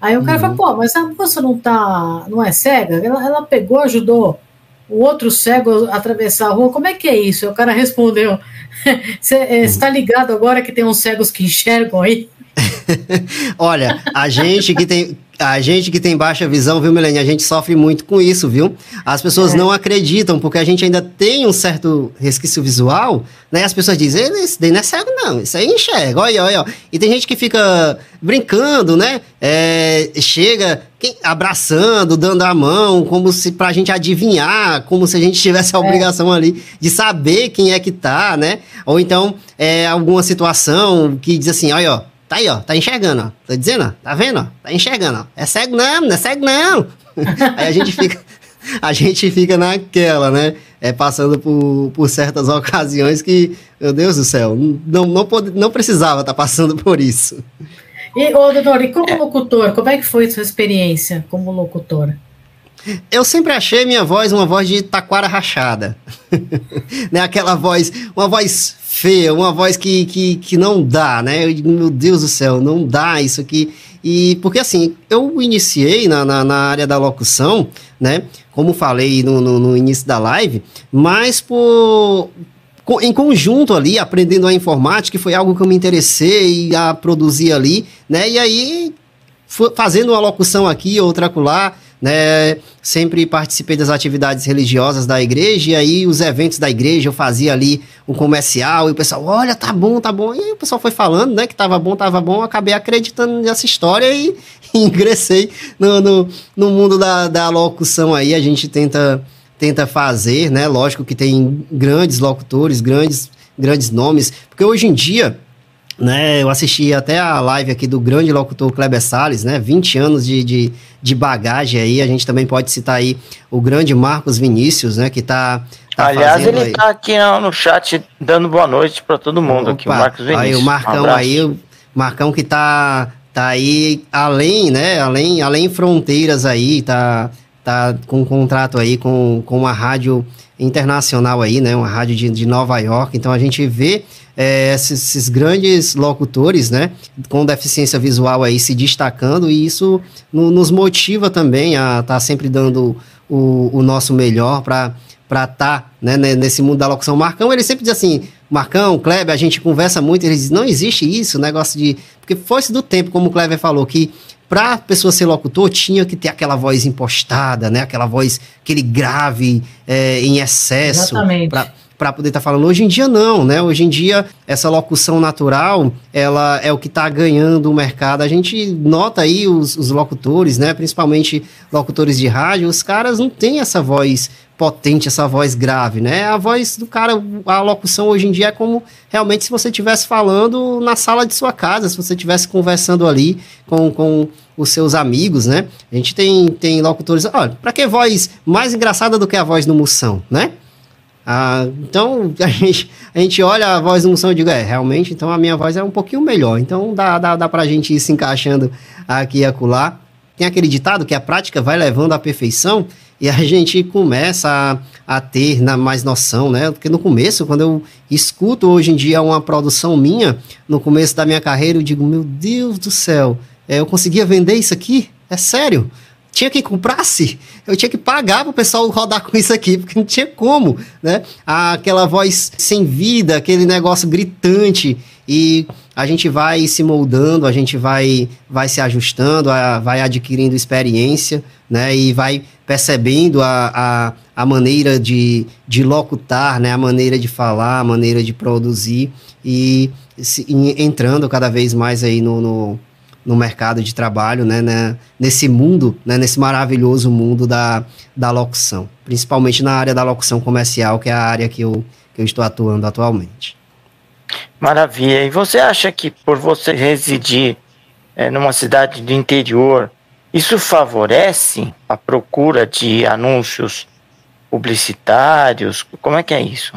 Aí o cara uhum. fala, pô, mas a moça não tá, não é cega? Ela, ela pegou, ajudou o outro cego a atravessar a rua, como é que é isso? o cara respondeu, [laughs] você está ligado agora que tem uns cegos que enxergam aí? [laughs] Olha, a gente que tem a gente que tem baixa visão, viu, Milene? A gente sofre muito com isso, viu? As pessoas é. não acreditam, porque a gente ainda tem um certo resquício visual, né? As pessoas dizem, isso daí não é cego, não, isso aí enxerga, olha, olha, olha. E tem gente que fica brincando, né? É, chega abraçando, dando a mão, como se pra gente adivinhar, como se a gente tivesse a é. obrigação é. ali de saber quem é que tá, né? Ou então, é, alguma situação que diz assim, olha, ó, Tá aí, ó, tá enxergando, ó. Tô dizendo, ó, tá vendo, ó? Tá enxergando, ó. É cego não, não é cego não. [laughs] aí a gente fica, a gente fica naquela, né? É passando por, por certas ocasiões que, meu Deus do céu, não, não, pode, não precisava estar tá passando por isso. E, ô, doutor, e como locutor, como é que foi sua experiência como locutor? Eu sempre achei minha voz uma voz de taquara rachada. [laughs] né? Aquela voz, uma voz feia, uma voz que, que, que não dá, né? Eu, meu Deus do céu, não dá isso aqui. E porque assim, eu iniciei na, na, na área da locução, né? Como falei no, no, no início da live, mas por, em conjunto ali, aprendendo a informática, que foi algo que eu me interessei a produzir ali, né? E aí, fazendo uma locução aqui, outra acolá, né? Sempre participei das atividades religiosas da igreja, e aí os eventos da igreja eu fazia ali um comercial, e o pessoal, olha, tá bom, tá bom. E aí o pessoal foi falando, né, que tava bom, tava bom, acabei acreditando nessa história e, e [laughs] ingressei no, no, no, mundo da, da locução aí. A gente tenta, tenta fazer, né? Lógico que tem grandes locutores, grandes, grandes nomes, porque hoje em dia né, eu assisti até a live aqui do grande locutor Kleber Salles, né? 20 anos de, de, de, bagagem aí. A gente também pode citar aí o grande Marcos Vinícius, né? Que tá. tá Aliás, ele aí. tá aqui no chat dando boa noite para todo mundo Opa, aqui, o Marcos Vinícius. Aí o Marcão um aí, o Marcão que tá, tá aí além, né? Além, além fronteiras aí, tá, tá com um contrato aí com, com uma rádio internacional aí, né? Uma rádio de, de Nova York. Então a gente vê é, esses, esses, grandes locutores, né, com deficiência visual aí se destacando e isso no, nos motiva também a estar tá sempre dando o, o nosso melhor para para estar tá, né, nesse mundo da locução. Marcão, ele sempre diz assim, Marcão, Kleber, a gente conversa muito, ele diz, não existe isso, negócio de... Porque foi-se do tempo, como o Kleber falou, que para a pessoa ser locutor tinha que ter aquela voz impostada, né, aquela voz, aquele grave é, em excesso. Exatamente. Pra, para poder estar tá falando. Hoje em dia não, né? Hoje em dia essa locução natural, ela é o que está ganhando o mercado. A gente nota aí os, os, locutores, né? Principalmente locutores de rádio, os caras não têm essa voz potente, essa voz grave, né? A voz do cara, a locução hoje em dia é como realmente se você estivesse falando na sala de sua casa, se você estivesse conversando ali com, com os seus amigos, né? A gente tem, tem locutores. Olha, para que voz mais engraçada do que a voz do Moção, né? Ah, então a gente, a gente olha a voz do Moção e digo, é, realmente, então a minha voz é um pouquinho melhor. Então dá, dá, dá pra gente ir se encaixando aqui e acolá. Tem aquele ditado que a prática vai levando à perfeição e a gente começa a, a ter mais noção, né? Porque no começo, quando eu escuto hoje em dia uma produção minha, no começo da minha carreira, eu digo, meu Deus do céu, é, eu conseguia vender isso aqui? É sério? Tinha que comprasse, eu tinha que pagar para o pessoal rodar com isso aqui, porque não tinha como, né? Aquela voz sem vida, aquele negócio gritante e a gente vai se moldando, a gente vai, vai se ajustando, a, vai adquirindo experiência, né? E vai percebendo a, a, a maneira de, de locutar, né? A maneira de falar, a maneira de produzir e, se, entrando cada vez mais aí no, no, no mercado de trabalho, né? né? Nesse mundo, né? Nesse maravilhoso mundo da, da locução, principalmente na área da locução comercial, que é a área que eu, que eu estou atuando atualmente. Maravilha. E você acha que por você residir é, numa cidade do interior, isso favorece a procura de anúncios publicitários? Como é que é isso?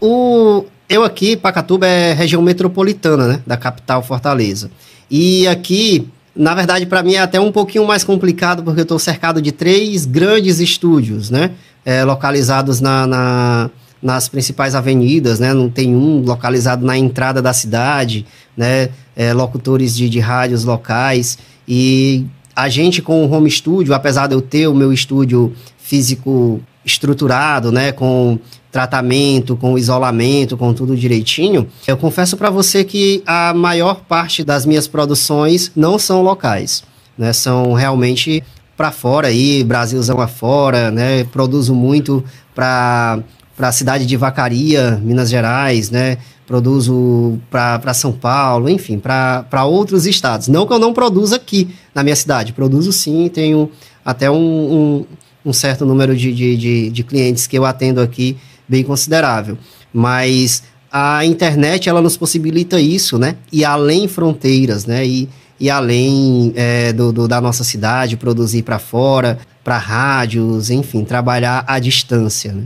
O, eu aqui, Pacatuba é região metropolitana, né, da capital Fortaleza. E aqui, na verdade, para mim é até um pouquinho mais complicado, porque eu estou cercado de três grandes estúdios, né, é, localizados na, na nas principais avenidas, né? Não tem um localizado na entrada da cidade, né? É, locutores de, de rádios locais e a gente com o home studio, apesar de eu ter o meu estúdio físico estruturado, né? Com tratamento, com isolamento, com tudo direitinho, eu confesso para você que a maior parte das minhas produções não são locais, né? São realmente para fora aí, Brasilzão afora, né? Produzo muito para para a cidade de Vacaria, Minas Gerais, né? Produzo para São Paulo, enfim, para outros estados. Não que eu não produza aqui na minha cidade, produzo sim, tenho até um, um, um certo número de, de, de, de clientes que eu atendo aqui bem considerável. Mas a internet ela nos possibilita isso, né? E além fronteiras, né? E, e além é, do, do, da nossa cidade, produzir para fora, para rádios, enfim, trabalhar à distância, né?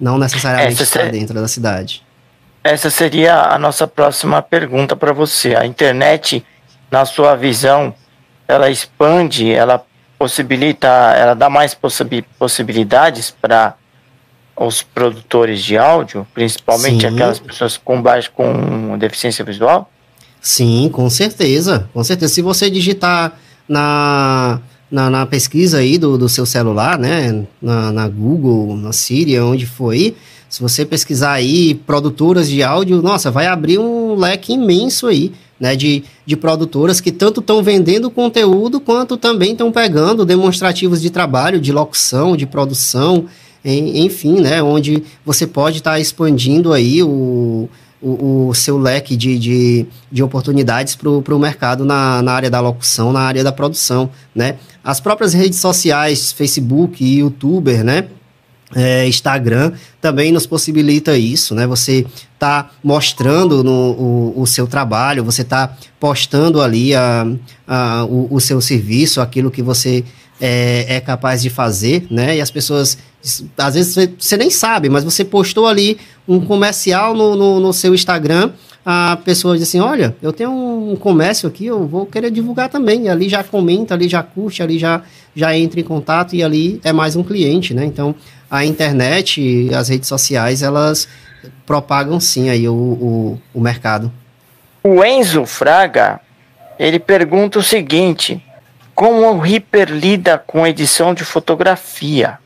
Não necessariamente estar dentro da cidade. Essa seria a nossa próxima pergunta para você. A internet, na sua visão, ela expande, ela possibilita, ela dá mais possibilidades para os produtores de áudio, principalmente Sim. aquelas pessoas com baixo com deficiência visual? Sim, com certeza, com certeza. Se você digitar na na, na pesquisa aí do, do seu celular, né? Na, na Google, na Siri, onde foi. Se você pesquisar aí produtoras de áudio, nossa, vai abrir um leque imenso aí, né? De, de produtoras que tanto estão vendendo conteúdo quanto também estão pegando demonstrativos de trabalho, de locução, de produção, enfim, né? Onde você pode estar tá expandindo aí o, o, o seu leque de, de, de oportunidades para o mercado na, na área da locução, na área da produção, né? As próprias redes sociais, Facebook YouTuber, né? É, Instagram também nos possibilita isso, né? Você tá mostrando no, o, o seu trabalho, você tá postando ali a, a, o, o seu serviço, aquilo que você é, é, capaz de fazer, né? E as pessoas, às vezes você nem sabe, mas você postou ali um comercial no, no, no seu Instagram, a pessoa diz assim, olha, eu tenho um comércio aqui, eu vou querer divulgar também. E ali já comenta, ali já curte, ali já, já entra em contato e ali é mais um cliente, né? Então, a internet as redes sociais, elas propagam sim aí o, o, o mercado. O Enzo Fraga, ele pergunta o seguinte, como o Reaper lida com edição de fotografia?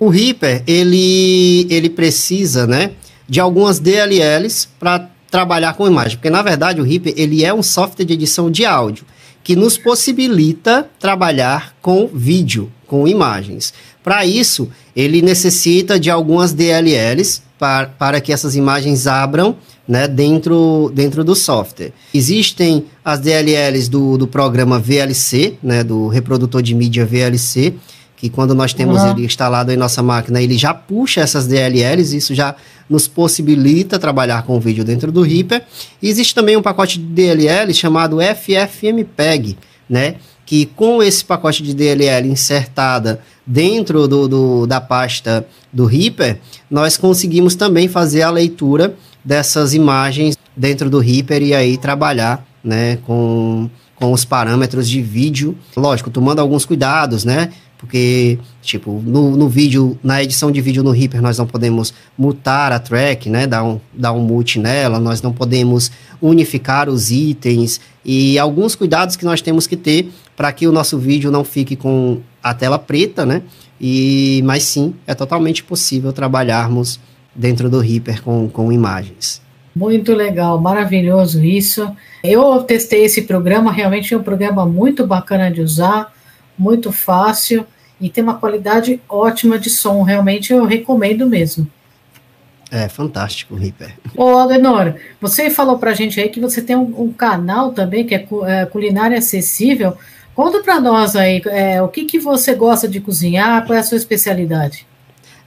O Reaper, ele, ele precisa, né, de algumas DLLs para trabalhar com imagem, porque na verdade o Reaper, ele é um software de edição de áudio que nos possibilita trabalhar com vídeo, com imagens. Para isso, ele necessita de algumas DLLs para, para que essas imagens abram né, dentro, dentro do software. Existem as DLLs do, do programa VLC, né, do reprodutor de mídia VLC, que quando nós temos uhum. ele instalado em nossa máquina, ele já puxa essas DLLs, isso já nos possibilita trabalhar com o vídeo dentro do Reaper. E existe também um pacote de DLL chamado FFmpeg, né? Que com esse pacote de DLL insertada dentro do, do, da pasta do Reaper, nós conseguimos também fazer a leitura dessas imagens dentro do Reaper e aí trabalhar né, com, com os parâmetros de vídeo. Lógico, tomando alguns cuidados, né? Porque, tipo, no, no vídeo, na edição de vídeo no Reaper, nós não podemos mutar a track, né? Dar um, dar um mute nela, nós não podemos unificar os itens e alguns cuidados que nós temos que ter para que o nosso vídeo não fique com a tela preta, né? E, mas sim, é totalmente possível trabalharmos dentro do Reaper com, com imagens. Muito legal, maravilhoso isso. Eu testei esse programa, realmente é um programa muito bacana de usar muito fácil e tem uma qualidade ótima de som. Realmente eu recomendo mesmo. É fantástico o Reaper. Ô, Aldenor, você falou pra gente aí que você tem um, um canal também que é, é culinária acessível. Conta para nós aí, é, o que, que você gosta de cozinhar, qual é a sua especialidade?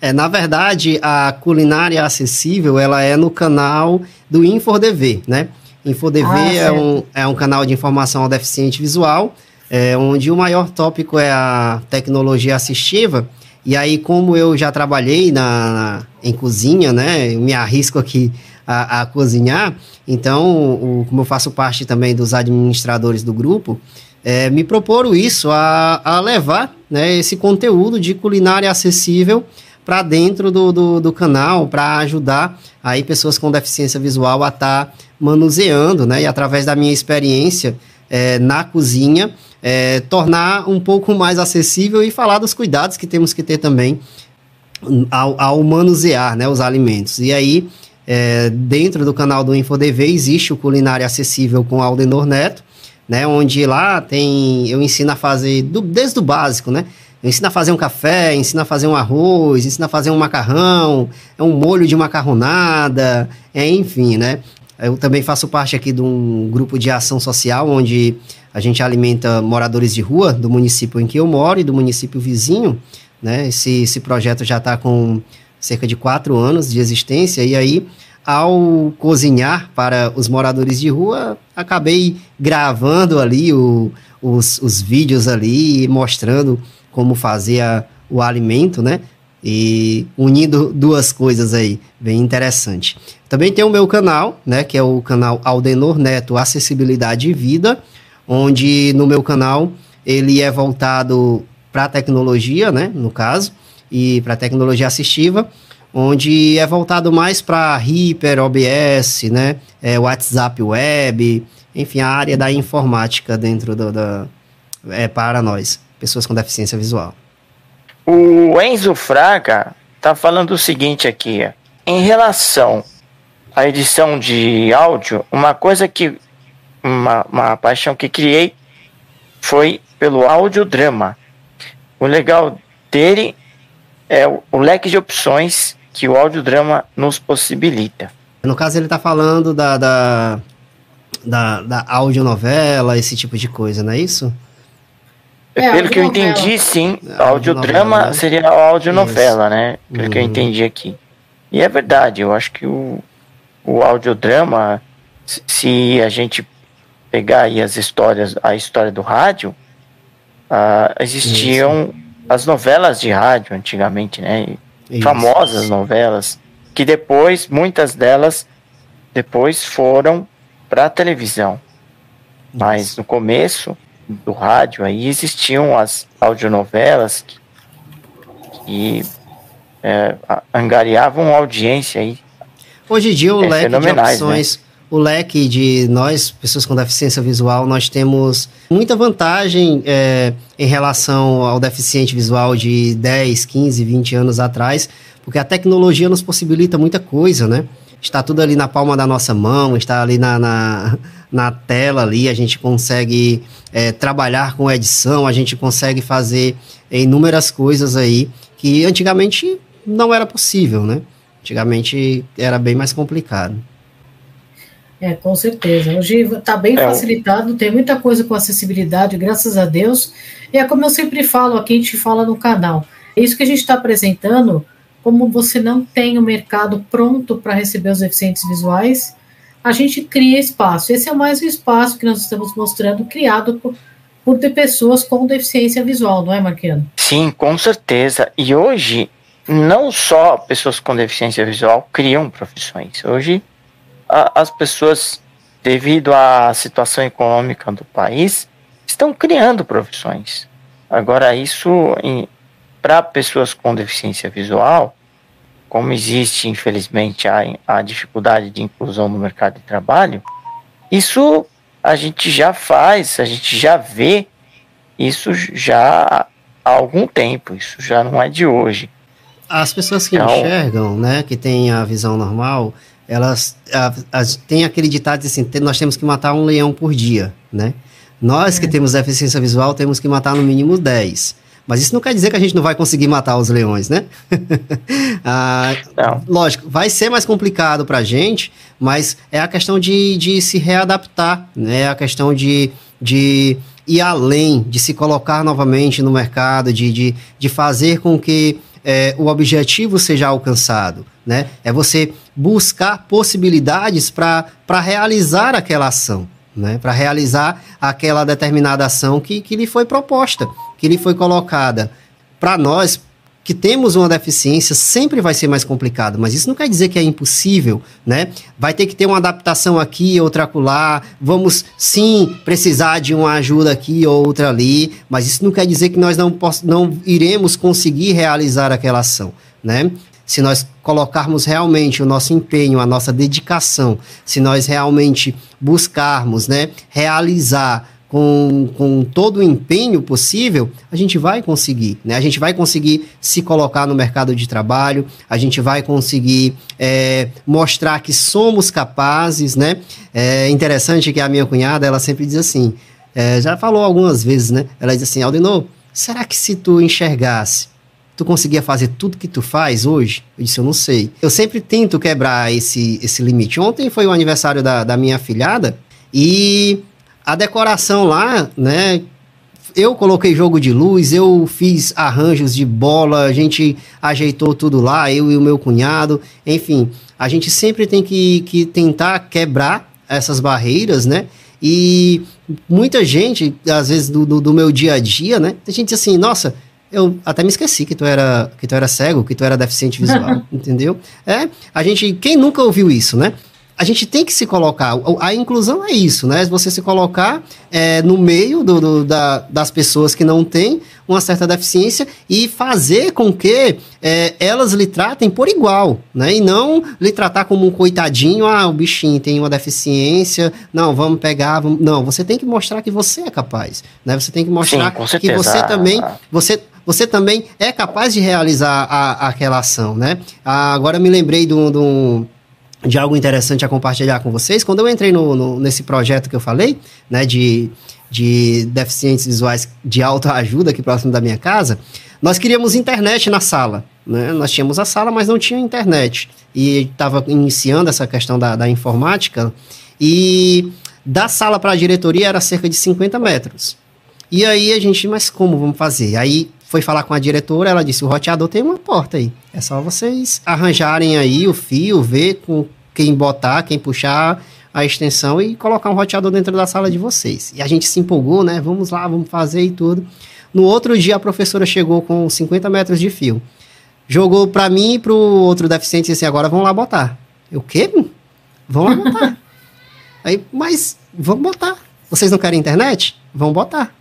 É, na verdade, a culinária acessível, ela é no canal do InfoDV, né? InfoDV ah, é, um, é um canal de informação ao deficiente visual, é, onde o maior tópico é a tecnologia assistiva. E aí, como eu já trabalhei na, na em cozinha, né, eu me arrisco aqui a, a cozinhar, então, o, como eu faço parte também dos administradores do grupo, é, me proporam isso, a, a levar né, esse conteúdo de culinária acessível para dentro do, do, do canal, para ajudar aí pessoas com deficiência visual a estar tá manuseando, né, e através da minha experiência é, na cozinha, é, tornar um pouco mais acessível e falar dos cuidados que temos que ter também ao, ao manusear né, os alimentos. E aí, é, dentro do canal do InfoDV, existe o Culinária Acessível com Aldenor Neto, né, onde lá tem eu ensino a fazer do, desde o básico, né? Eu ensino a fazer um café, ensino a fazer um arroz, ensino a fazer um macarrão, é um molho de macarronada, é, enfim, né? Eu também faço parte aqui de um grupo de ação social onde a gente alimenta moradores de rua do município em que eu moro e do município vizinho. Né? Esse, esse projeto já está com cerca de quatro anos de existência, e aí, ao cozinhar para os moradores de rua, acabei gravando ali o, os, os vídeos ali, mostrando como fazer a, o alimento, né? E unindo duas coisas aí, bem interessante. Também tem o meu canal, né? Que é o canal Aldenor Neto Acessibilidade e Vida, onde no meu canal ele é voltado para tecnologia, né, no caso, e para tecnologia assistiva, onde é voltado mais para Hyper, OBS, né, é, WhatsApp Web, enfim, a área da informática dentro do, da é para nós, pessoas com deficiência visual. O Enzo Fraga tá falando o seguinte aqui, em relação à edição de áudio, uma coisa que uma, uma paixão que criei foi pelo audiodrama. O legal dele é o, o leque de opções que o audiodrama nos possibilita. No caso, ele está falando da, da, da, da audionovela, esse tipo de coisa, não é isso? É, Pelo que eu entendi, sim, é, audiodrama né? seria a audionovela, isso. né? Pelo uhum. que eu uhum. entendi aqui. E é verdade, eu acho que o, o audiodrama, se a gente pegar aí as histórias, a história do rádio, uh, existiam Isso. as novelas de rádio antigamente, né? Isso. Famosas novelas, que depois, muitas delas, depois foram para a televisão. Mas no começo do rádio aí existiam as audionovelas que, que é, angariavam audiência aí. Hoje em dia o é, leque de né? opções né? o leque de nós, pessoas com deficiência visual, nós temos muita vantagem é, em relação ao deficiente visual de 10, 15, 20 anos atrás, porque a tecnologia nos possibilita muita coisa, né? Está tudo ali na palma da nossa mão, está ali na, na, na tela ali, a gente consegue é, trabalhar com edição, a gente consegue fazer inúmeras coisas aí que antigamente não era possível, né? Antigamente era bem mais complicado. É, com certeza. Hoje está bem é, facilitado, tem muita coisa com acessibilidade, graças a Deus. E é como eu sempre falo, aqui a gente fala no canal. É isso que a gente está apresentando, como você não tem o mercado pronto para receber os deficientes visuais, a gente cria espaço. Esse é mais um espaço que nós estamos mostrando, criado por, por ter pessoas com deficiência visual, não é, Marquiano? Sim, com certeza. E hoje, não só pessoas com deficiência visual criam profissões. Hoje, a, as pessoas, devido à situação econômica do país, estão criando profissões. Agora, isso para pessoas com deficiência visual, como existe, infelizmente, a, a dificuldade de inclusão no mercado de trabalho, isso a gente já faz, a gente já vê isso já há algum tempo, isso já não é de hoje. As pessoas que então, enxergam, né, que têm a visão normal, elas a, a, têm aquele ditado assim, nós temos que matar um leão por dia, né? Nós é. que temos deficiência visual temos que matar no mínimo 10. Mas isso não quer dizer que a gente não vai conseguir matar os leões, né? [laughs] ah, lógico, vai ser mais complicado para a gente, mas é a questão de, de se readaptar, né? É a questão de, de ir além, de se colocar novamente no mercado, de, de, de fazer com que é, o objetivo seja alcançado, né? É você buscar possibilidades para realizar aquela ação, né? Para realizar aquela determinada ação que, que lhe foi proposta, que lhe foi colocada. Para nós, que temos uma deficiência, sempre vai ser mais complicado, mas isso não quer dizer que é impossível, né? Vai ter que ter uma adaptação aqui, outra acolá, vamos sim precisar de uma ajuda aqui, outra ali, mas isso não quer dizer que nós não, não iremos conseguir realizar aquela ação, né? Se nós colocarmos realmente o nosso empenho, a nossa dedicação, se nós realmente buscarmos, né, realizar com, com todo o empenho possível, a gente vai conseguir, né? A gente vai conseguir se colocar no mercado de trabalho, a gente vai conseguir é, mostrar que somos capazes, né? É interessante que a minha cunhada, ela sempre diz assim, é, já falou algumas vezes, né? Ela diz assim, Aldenor, será que se tu enxergasse tu conseguia fazer tudo que tu faz hoje? Eu disse, eu não sei. Eu sempre tento quebrar esse, esse limite. Ontem foi o aniversário da, da minha filhada e a decoração lá, né? Eu coloquei jogo de luz, eu fiz arranjos de bola, a gente ajeitou tudo lá, eu e o meu cunhado. Enfim, a gente sempre tem que, que tentar quebrar essas barreiras, né? E muita gente, às vezes, do, do, do meu dia a dia, né? A gente diz assim, nossa, eu até me esqueci que tu era que tu era cego, que tu era deficiente visual, [laughs] entendeu? É, a gente, quem nunca ouviu isso, né? A gente tem que se colocar. A inclusão é isso, né? Você se colocar é, no meio do, do, da, das pessoas que não têm uma certa deficiência e fazer com que é, elas lhe tratem por igual, né? E não lhe tratar como um coitadinho, ah, o bichinho tem uma deficiência, não, vamos pegar, vamos... não, você tem que mostrar que você é capaz, né? Você tem que mostrar Sim, que você também, você você também é capaz de realizar a, aquela ação, né? Ah, agora me lembrei de um de algo interessante a compartilhar com vocês. Quando eu entrei no, no, nesse projeto que eu falei, né, de, de deficientes visuais de autoajuda aqui próximo da minha casa, nós queríamos internet na sala. Né? Nós tínhamos a sala, mas não tinha internet. E estava iniciando essa questão da, da informática. E da sala para a diretoria era cerca de 50 metros. E aí a gente, mas como vamos fazer? Aí foi falar com a diretora, ela disse: o roteador tem uma porta aí. É só vocês arranjarem aí o fio, ver com quem botar, quem puxar a extensão e colocar um roteador dentro da sala de vocês. E a gente se empolgou, né? Vamos lá, vamos fazer e tudo. No outro dia, a professora chegou com 50 metros de fio. Jogou para mim e pro outro deficiente e disse: agora vamos lá botar. Eu, o quê? Vamos lá botar. [laughs] aí, mas vamos botar. Vocês não querem internet? Vamos botar.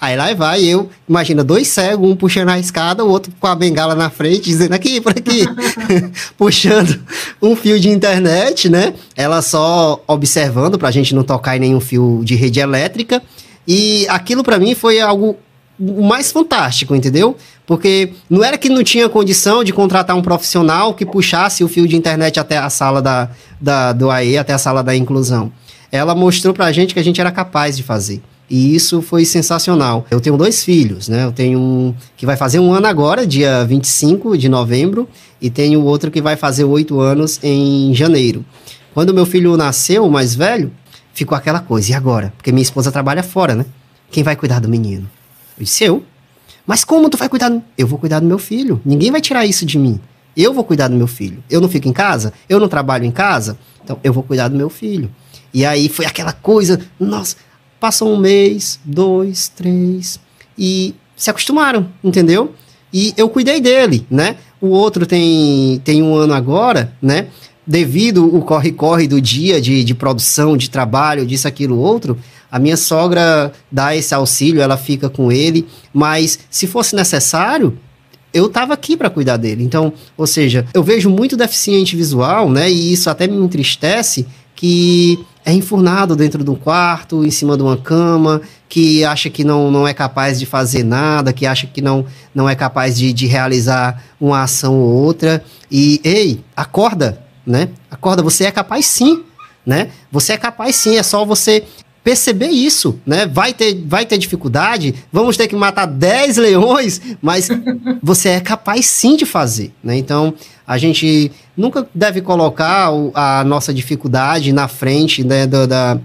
Aí lá vai eu, imagina, dois cegos, um puxando a escada, o outro com a bengala na frente, dizendo aqui, por aqui, [laughs] puxando um fio de internet, né? Ela só observando para a gente não tocar em nenhum fio de rede elétrica. E aquilo para mim foi algo mais fantástico, entendeu? Porque não era que não tinha condição de contratar um profissional que puxasse o fio de internet até a sala da, da, do AE, até a sala da inclusão. Ela mostrou pra gente que a gente era capaz de fazer. E isso foi sensacional. Eu tenho dois filhos, né? Eu tenho um que vai fazer um ano agora, dia 25 de novembro, e tenho outro que vai fazer oito anos em janeiro. Quando meu filho nasceu, o mais velho, ficou aquela coisa, e agora? Porque minha esposa trabalha fora, né? Quem vai cuidar do menino? Eu disse, eu. Mas como tu vai cuidar? Do... Eu vou cuidar do meu filho. Ninguém vai tirar isso de mim. Eu vou cuidar do meu filho. Eu não fico em casa? Eu não trabalho em casa? Então, eu vou cuidar do meu filho. E aí foi aquela coisa, nossa, passou um mês, dois, três, e se acostumaram, entendeu? E eu cuidei dele, né? O outro tem, tem um ano agora, né? Devido o corre-corre do dia de, de produção, de trabalho, disso, aquilo, outro, a minha sogra dá esse auxílio, ela fica com ele, mas se fosse necessário, eu estava aqui para cuidar dele. Então, ou seja, eu vejo muito deficiente visual, né? E isso até me entristece que é enfurnado dentro de um quarto, em cima de uma cama, que acha que não, não é capaz de fazer nada, que acha que não, não é capaz de, de realizar uma ação ou outra. E, ei, acorda, né? Acorda, você é capaz sim, né? Você é capaz sim, é só você perceber isso, né? Vai ter, vai ter dificuldade, vamos ter que matar 10 [laughs] leões, mas você é capaz sim de fazer, né? Então, a gente nunca deve colocar a nossa dificuldade na frente né, da, da,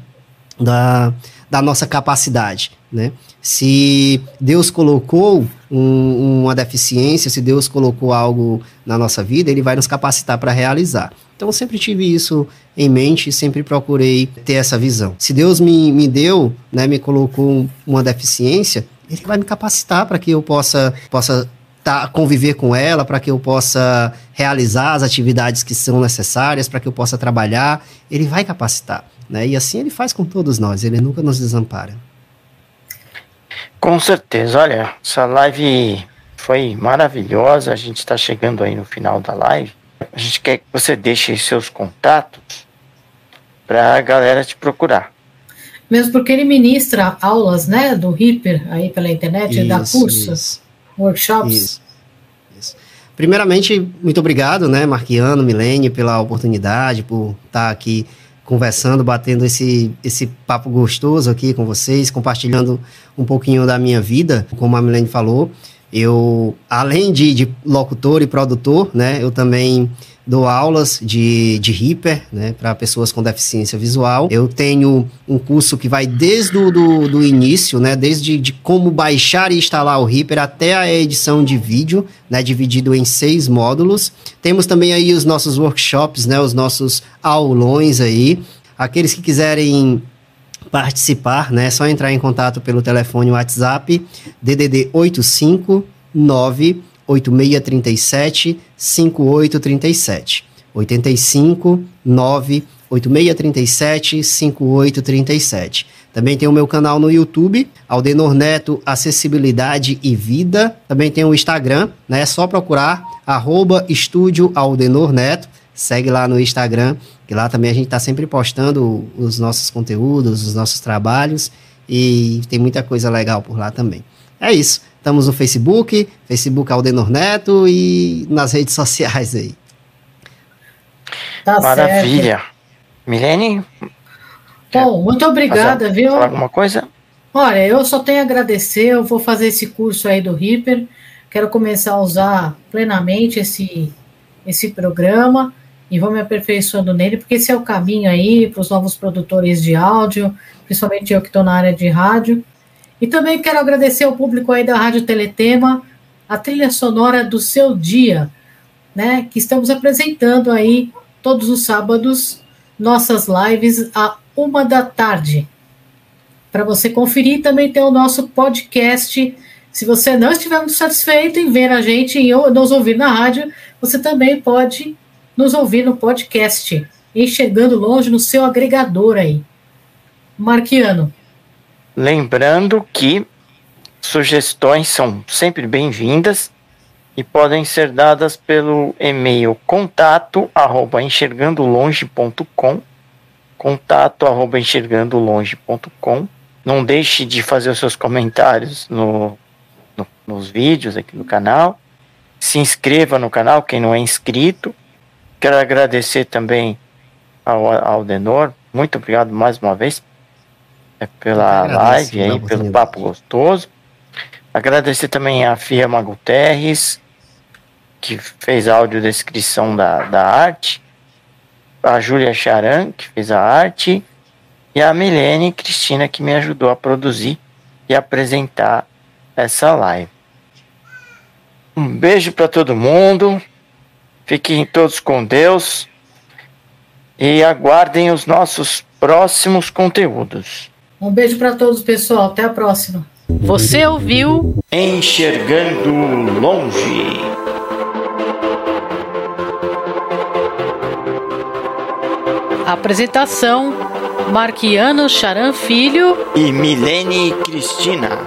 da, da nossa capacidade, né? Se Deus colocou um, uma deficiência, se Deus colocou algo na nossa vida, Ele vai nos capacitar para realizar. Então eu sempre tive isso em mente e sempre procurei ter essa visão. Se Deus me, me deu, né, me colocou uma deficiência, Ele vai me capacitar para que eu possa, possa tá, conviver com ela, para que eu possa realizar as atividades que são necessárias, para que eu possa trabalhar. Ele vai capacitar. Né? E assim ele faz com todos nós, ele nunca nos desampara. Com certeza, olha, essa live foi maravilhosa. A gente está chegando aí no final da live. A gente quer que você deixe seus contatos para a galera te procurar. Mesmo porque ele ministra aulas, né, do Hipper aí pela internet, isso, dá cursos, isso. workshops. Isso, isso. Primeiramente, muito obrigado, né, Marquiano, Milene, pela oportunidade, por estar tá aqui conversando, batendo esse, esse papo gostoso aqui com vocês, compartilhando um pouquinho da minha vida, como a Milene falou. Eu, além de, de locutor e produtor, né, eu também dou aulas de, de Reaper, né, para pessoas com deficiência visual. Eu tenho um curso que vai desde o do, do início, né, desde de como baixar e instalar o Reaper até a edição de vídeo, né, dividido em seis módulos. Temos também aí os nossos workshops, né, os nossos aulões aí. Aqueles que quiserem participar, né? É só entrar em contato pelo telefone WhatsApp DDD 85 9 8637 5837. 85 9 8637 5837. Também tem o meu canal no YouTube, Aldenor Neto Acessibilidade e Vida. Também tem o Instagram, né? É só procurar arroba Estúdio Aldenor Neto. Segue lá no Instagram, que lá também a gente está sempre postando os nossos conteúdos, os nossos trabalhos e tem muita coisa legal por lá também. É isso. Estamos no Facebook, Facebook Aldenor Neto e nas redes sociais aí. Tá Maravilha. Certo. Milene? Bom, muito obrigada, fazer, viu? alguma coisa? Olha, eu só tenho a agradecer. Eu vou fazer esse curso aí do Reaper. Quero começar a usar plenamente esse, esse programa e vou me aperfeiçoando nele, porque esse é o caminho aí para os novos produtores de áudio, principalmente eu que estou na área de rádio. E também quero agradecer ao público aí da Rádio Teletema, a trilha sonora do seu dia, né? Que estamos apresentando aí todos os sábados nossas lives a uma da tarde. Para você conferir, também tem o nosso podcast. Se você não estiver muito satisfeito em ver a gente e nos ouvir na rádio, você também pode nos ouvir no podcast, enxergando longe no seu agregador aí. Marquiano. Lembrando que sugestões são sempre bem-vindas e podem ser dadas pelo e-mail contato arroba enxergandolonge.com contato enxergandolonge.com não deixe de fazer os seus comentários no, no, nos vídeos aqui do canal. Se inscreva no canal quem não é inscrito. Quero agradecer também ao, ao Denor. Muito obrigado mais uma vez pela live aí, pelo papo gostoso. Agradecer também a Firma Guterres, que fez a audiodescrição da, da arte. a Júlia Charan, que fez a arte, e a Milene Cristina, que me ajudou a produzir e apresentar essa live. Um beijo para todo mundo. Fiquem todos com Deus e aguardem os nossos próximos conteúdos. Um beijo para todos, pessoal. Até a próxima. Você ouviu Enxergando Longe. Apresentação: Marquiano Charan Filho e Milene Cristina.